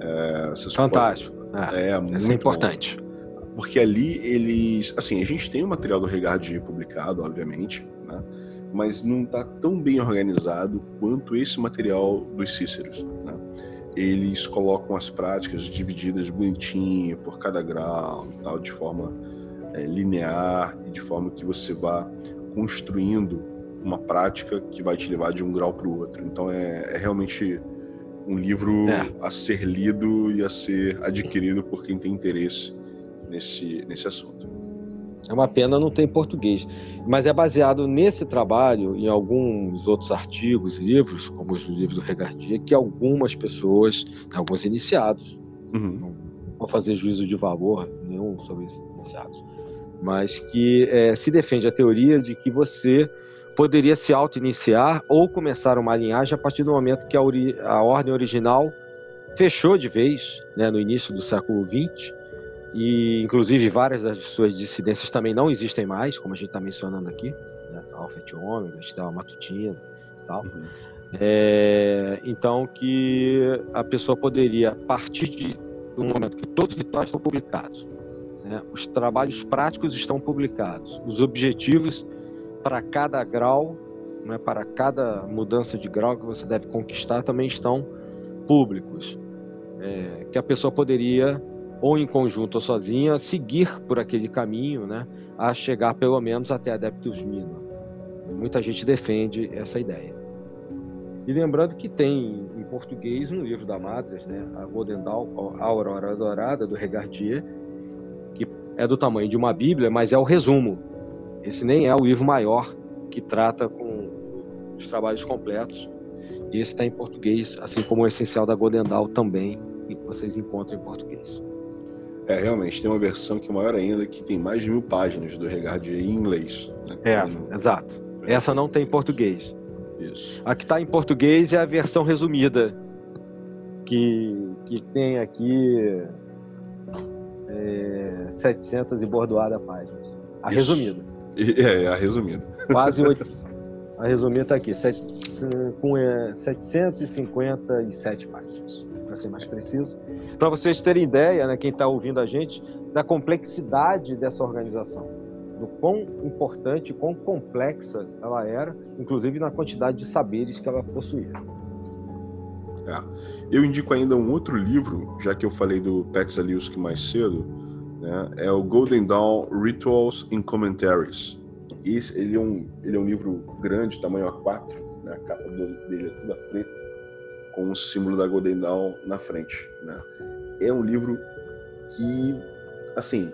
É, Fantástico. Podem... É, é, muito é importante. Bom. Porque ali eles, assim, a gente tem o material do Regard publicado, obviamente, né? Mas não está tão bem organizado quanto esse material dos Cíceros. Né? Eles colocam as práticas divididas bonitinho por cada grau, tal, de forma é, linear e de forma que você vá construindo uma prática que vai te levar de um grau para o outro. Então é, é, realmente um livro é. a ser lido e a ser adquirido por quem tem interesse nesse, nesse assunto. É uma pena não ter em português mas é baseado nesse trabalho em alguns outros artigos, livros, como os livros do Regardia, que algumas pessoas, alguns iniciados, uhum. não vou fazer juízo de valor nenhum sobre esses iniciados, mas que é, se defende a teoria de que você poderia se auto-iniciar ou começar uma linhagem a partir do momento que a, a ordem original fechou de vez, né, no início do século XX, e inclusive várias das suas dissidências também não existem mais, como a gente está mencionando aqui, né? Alpha e Ômega, Estela Matutina e tal. Uhum. É, então, que a pessoa poderia, a partir de um momento que todos os rituais estão publicados, né, os trabalhos práticos estão publicados, os objetivos para cada grau, né, para cada mudança de grau que você deve conquistar também estão públicos. É, que a pessoa poderia, ou em conjunto ou sozinha, seguir por aquele caminho, né, a chegar pelo menos até Adeptus Minima. Muita gente defende essa ideia. E lembrando que tem em português um livro da Matres, né, a Golden Dawn, a Aurora Dourada, do Regardier, que é do tamanho de uma Bíblia, mas é o resumo. Esse nem é o livro maior que trata com os trabalhos completos. Esse está em português, assim como o Essencial da Golden Dawn também, que vocês encontram em português. É, realmente, tem uma versão que é maior ainda, que tem mais de mil páginas do Regardier em inglês. Né? É, exato. Essa não tem em português. Isso. A que está em português é a versão resumida, que, que tem aqui é, 700 e bordoada páginas. A Isso. resumida. É, é, a resumida. (laughs) Quase oito. A resumida está aqui, set, com é, 757 páginas, para ser mais preciso. Para vocês terem ideia, né, quem está ouvindo a gente, da complexidade dessa organização do quão importante, quão complexa ela era, inclusive na quantidade de saberes que ela possuía. É. Eu indico ainda um outro livro, já que eu falei do Pat Zaliuski mais cedo, né? é o Golden Dawn Rituals and Commentaries. Esse, ele, é um, ele é um livro grande, tamanho A4, né? a capa dele é toda preta, com o símbolo da Golden Dawn na frente. Né? É um livro que, assim,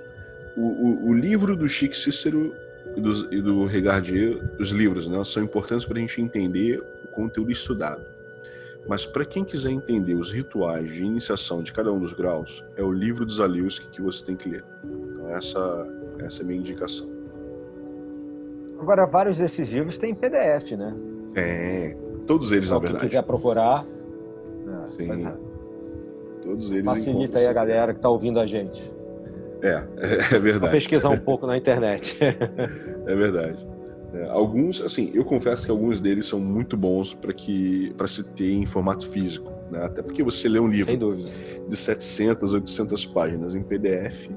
o, o, o livro do Chico Cícero e do, e do Regardier, os livros, né, são importantes para a gente entender o conteúdo estudado. Mas para quem quiser entender os rituais de iniciação de cada um dos graus, é o livro dos Zaliuski que você tem que ler. Então essa, essa é a minha indicação. Agora, vários desses livros têm PDF, né? É, todos eles, então, na verdade. Se quiser procurar. Sim. É. Todos eles. Facilita aí a galera que está ouvindo a gente. É, (laughs) é, verdade. Vou pesquisar um pouco na internet. (laughs) é verdade. É, alguns, assim, eu confesso que alguns deles são muito bons para que para se ter em formato físico, né? Até porque você lê um livro de 700, 800 páginas em PDF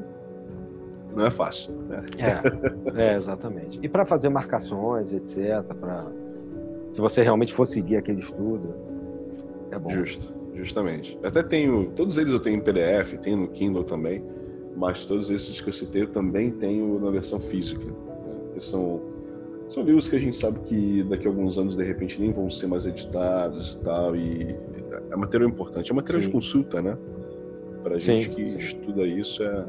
não é fácil, né? É, é exatamente. E para fazer marcações, etc, para se você realmente for seguir aquele estudo, é bom. Justo, justamente. Até tenho, todos eles eu tenho em PDF, tenho no Kindle também mas todos esses que eu citei eu também tenho na versão física. Né? São, são livros que a gente sabe que daqui a alguns anos, de repente, nem vão ser mais editados e tal, e é material importante. É material sim. de consulta, né? Para gente sim, que sim. estuda isso, é,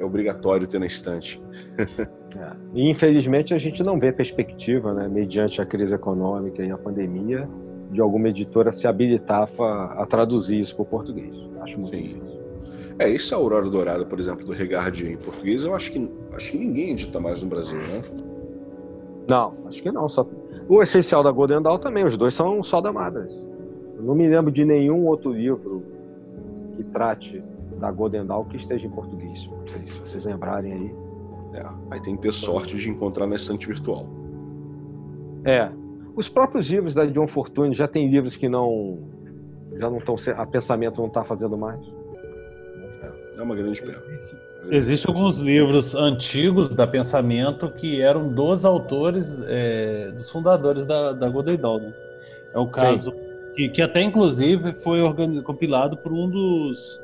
é obrigatório ter na estante. (laughs) é. E, infelizmente, a gente não vê perspectiva, né, mediante a crise econômica e a pandemia, de alguma editora se habilitar a, a traduzir isso para o português. Acho muito Sim. difícil. É, esse Aurora Dourada, por exemplo, do Regardier em português, eu acho que, acho que ninguém edita mais no Brasil, né? Não, acho que não. Só... O essencial da Golden Dawn também, os dois são só da Madras. Eu não me lembro de nenhum outro livro que trate da Golden Dawn que esteja em português. Não sei se vocês lembrarem aí. É, aí tem que ter sorte de encontrar na estante virtual. É. Os próprios livros da John Fortune já tem livros que não. Já não estão. A pensamento não está fazendo mais. É uma grande pena. Existem alguns livros antigos da Pensamento que eram dos autores, é, dos fundadores da, da Golden Dawn. Né? É o caso que, que, até inclusive foi compilado por um dos,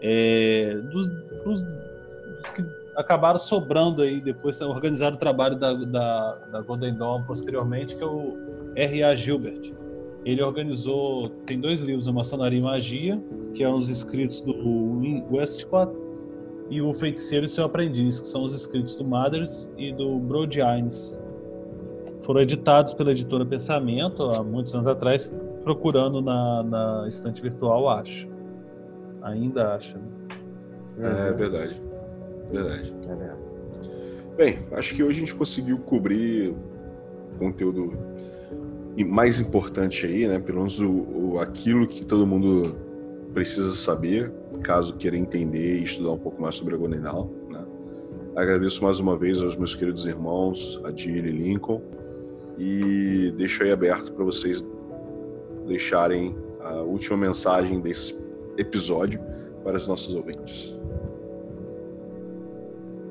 é, dos, dos, dos, que acabaram sobrando aí depois organizaram o trabalho da, da, da Golden Dawn posteriormente, que é o R.A. Gilbert. Ele organizou, tem dois livros, a Maçonaria e Magia, que é os escritos do Westcott, e o Feiticeiro e seu Aprendiz, que são os escritos do Mathers e do Brodines. Foram editados pela editora Pensamento há muitos anos atrás, procurando na, na estante virtual, acho. Ainda acho. Né? É, verdade. Verdade. É Bem, acho que hoje a gente conseguiu cobrir conteúdo mais importante aí, né? Pelo menos o, o, aquilo que todo mundo precisa saber, caso queira entender e estudar um pouco mais sobre a Gonenal, né? Agradeço mais uma vez aos meus queridos irmãos, Adir e Lincoln, e deixo aí aberto para vocês deixarem a última mensagem desse episódio para os nossos ouvintes.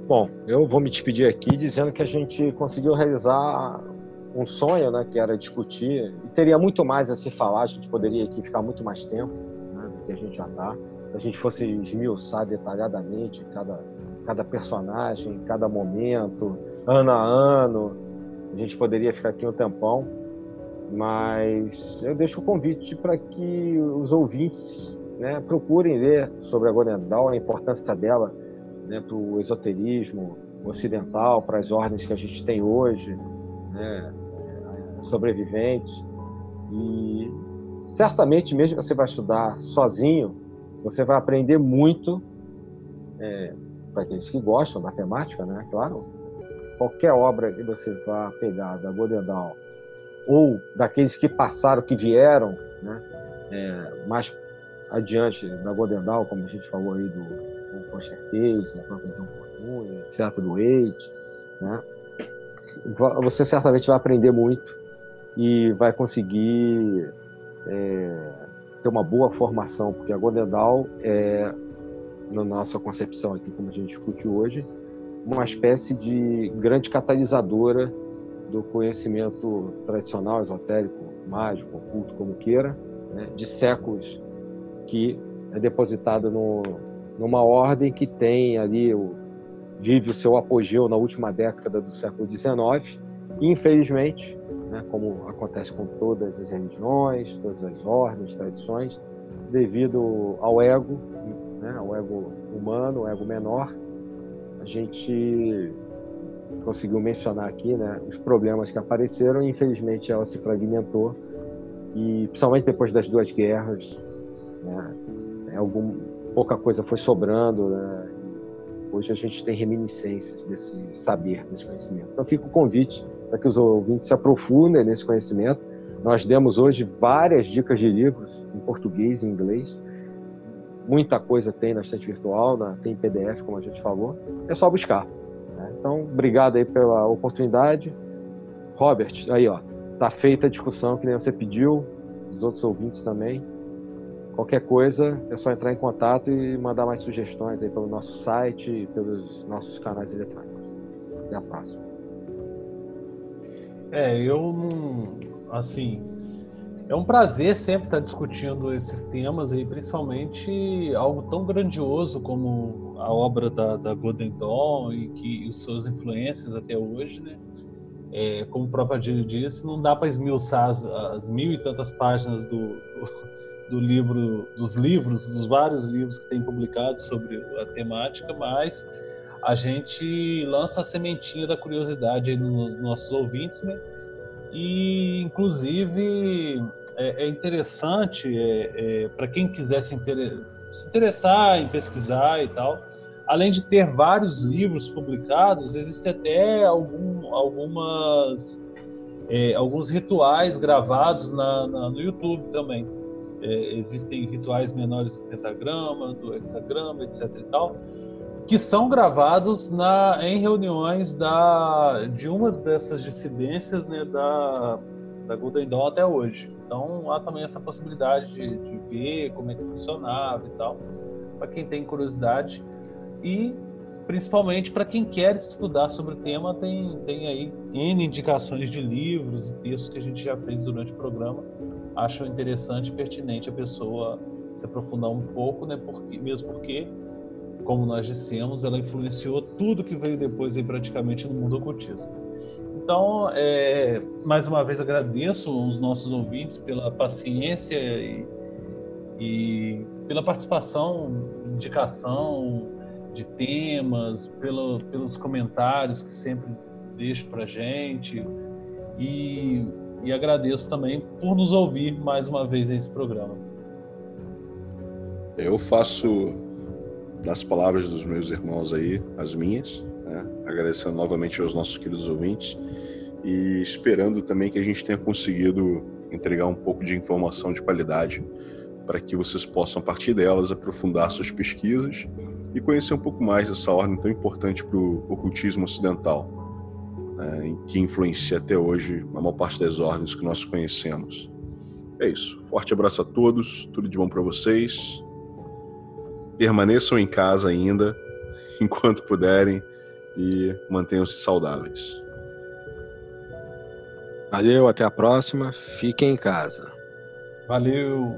Bom, eu vou me despedir aqui dizendo que a gente conseguiu realizar um sonho, né, que era discutir, e teria muito mais a se falar, a gente poderia aqui ficar muito mais tempo né, do que a gente já está. Se a gente fosse esmiuçar detalhadamente cada, cada personagem, cada momento, ano a ano, a gente poderia ficar aqui um tempão, mas eu deixo o convite para que os ouvintes né, procurem ler sobre a Golendal, a importância dela né, para o esoterismo ocidental, para as ordens que a gente tem hoje, né, sobreviventes. E certamente, mesmo que você vai estudar sozinho, você vai aprender muito, é, para aqueles que gostam da temática, né, claro. Qualquer obra que você vá pegar da Godendal ou daqueles que passaram, que vieram, né, é, mais adiante da Godendal, como a gente falou aí do o Foster Case, o próprio John Fortune, do Eight, né? Você certamente vai aprender muito e vai conseguir é, ter uma boa formação, porque a Godendal é, na nossa concepção aqui, como a gente discute hoje, uma espécie de grande catalisadora do conhecimento tradicional, esotérico, mágico, oculto, como queira, né, de séculos que é depositado no, numa ordem que tem ali o, vive o seu apogeu na última década do século XIX infelizmente, né, como acontece com todas as religiões, todas as ordens, tradições, devido ao ego, né, ao ego humano, ao ego menor, a gente conseguiu mencionar aqui né, os problemas que apareceram. E infelizmente ela se fragmentou e principalmente depois das duas guerras, né, algum, pouca coisa foi sobrando, né? Hoje a gente tem reminiscências desse saber, desse conhecimento. Então fica o convite para que os ouvintes se aprofundem nesse conhecimento. Nós demos hoje várias dicas de livros em português e inglês. Muita coisa tem na estante virtual, na, tem PDF, como a gente falou. É só buscar. Né? Então, obrigado aí pela oportunidade. Robert, aí ó, tá feita a discussão que nem você pediu, os outros ouvintes também. Qualquer coisa é só entrar em contato e mandar mais sugestões aí pelo nosso site e pelos nossos canais eletrônicos. Até a próxima. É, eu não. Assim. É um prazer sempre estar discutindo esses temas aí, principalmente algo tão grandioso como a obra da, da Golden Dawn e que os suas influências até hoje, né? É, como o próprio Adílio disse, não dá para esmiuçar as, as, mil e tantas páginas do, do livro, dos livros, dos vários livros que tem publicados sobre a temática, mas a gente lança a sementinha da curiosidade nos nossos ouvintes, né? E, inclusive, é, é interessante é, é, para quem quiser se, inter... se interessar em pesquisar e tal, além de ter vários livros publicados, existe até algum, algumas é, alguns rituais gravados na, na, no YouTube também é, existem rituais menores do pentagrama, do hexagrama, etc. e tal, que são gravados na, em reuniões da, de uma dessas dissidências né, da, da Golden Dawn até hoje. Então há também essa possibilidade de, de ver como é que funcionava e tal, para quem tem curiosidade. E principalmente para quem quer estudar sobre o tema, tem, tem aí N indicações de livros e textos que a gente já fez durante o programa acho interessante e pertinente a pessoa se aprofundar um pouco, né? Porque, mesmo porque, como nós dissemos, ela influenciou tudo que veio depois aí praticamente no mundo ocultista. Então, é, mais uma vez agradeço os nossos ouvintes pela paciência e, e pela participação, indicação de temas, pelo, pelos comentários que sempre deixo para gente e e agradeço também por nos ouvir mais uma vez nesse programa. Eu faço das palavras dos meus irmãos aí as minhas, né? agradecendo novamente aos nossos queridos ouvintes e esperando também que a gente tenha conseguido entregar um pouco de informação de qualidade para que vocês possam, a partir delas, aprofundar suas pesquisas e conhecer um pouco mais dessa ordem tão importante para o ocultismo ocidental né, que influencia até hoje a maior parte das ordens que nós conhecemos. É isso. Forte abraço a todos, tudo de bom para vocês. Permaneçam em casa ainda, (laughs) enquanto puderem, e mantenham-se saudáveis. Valeu, até a próxima. Fiquem em casa. Valeu.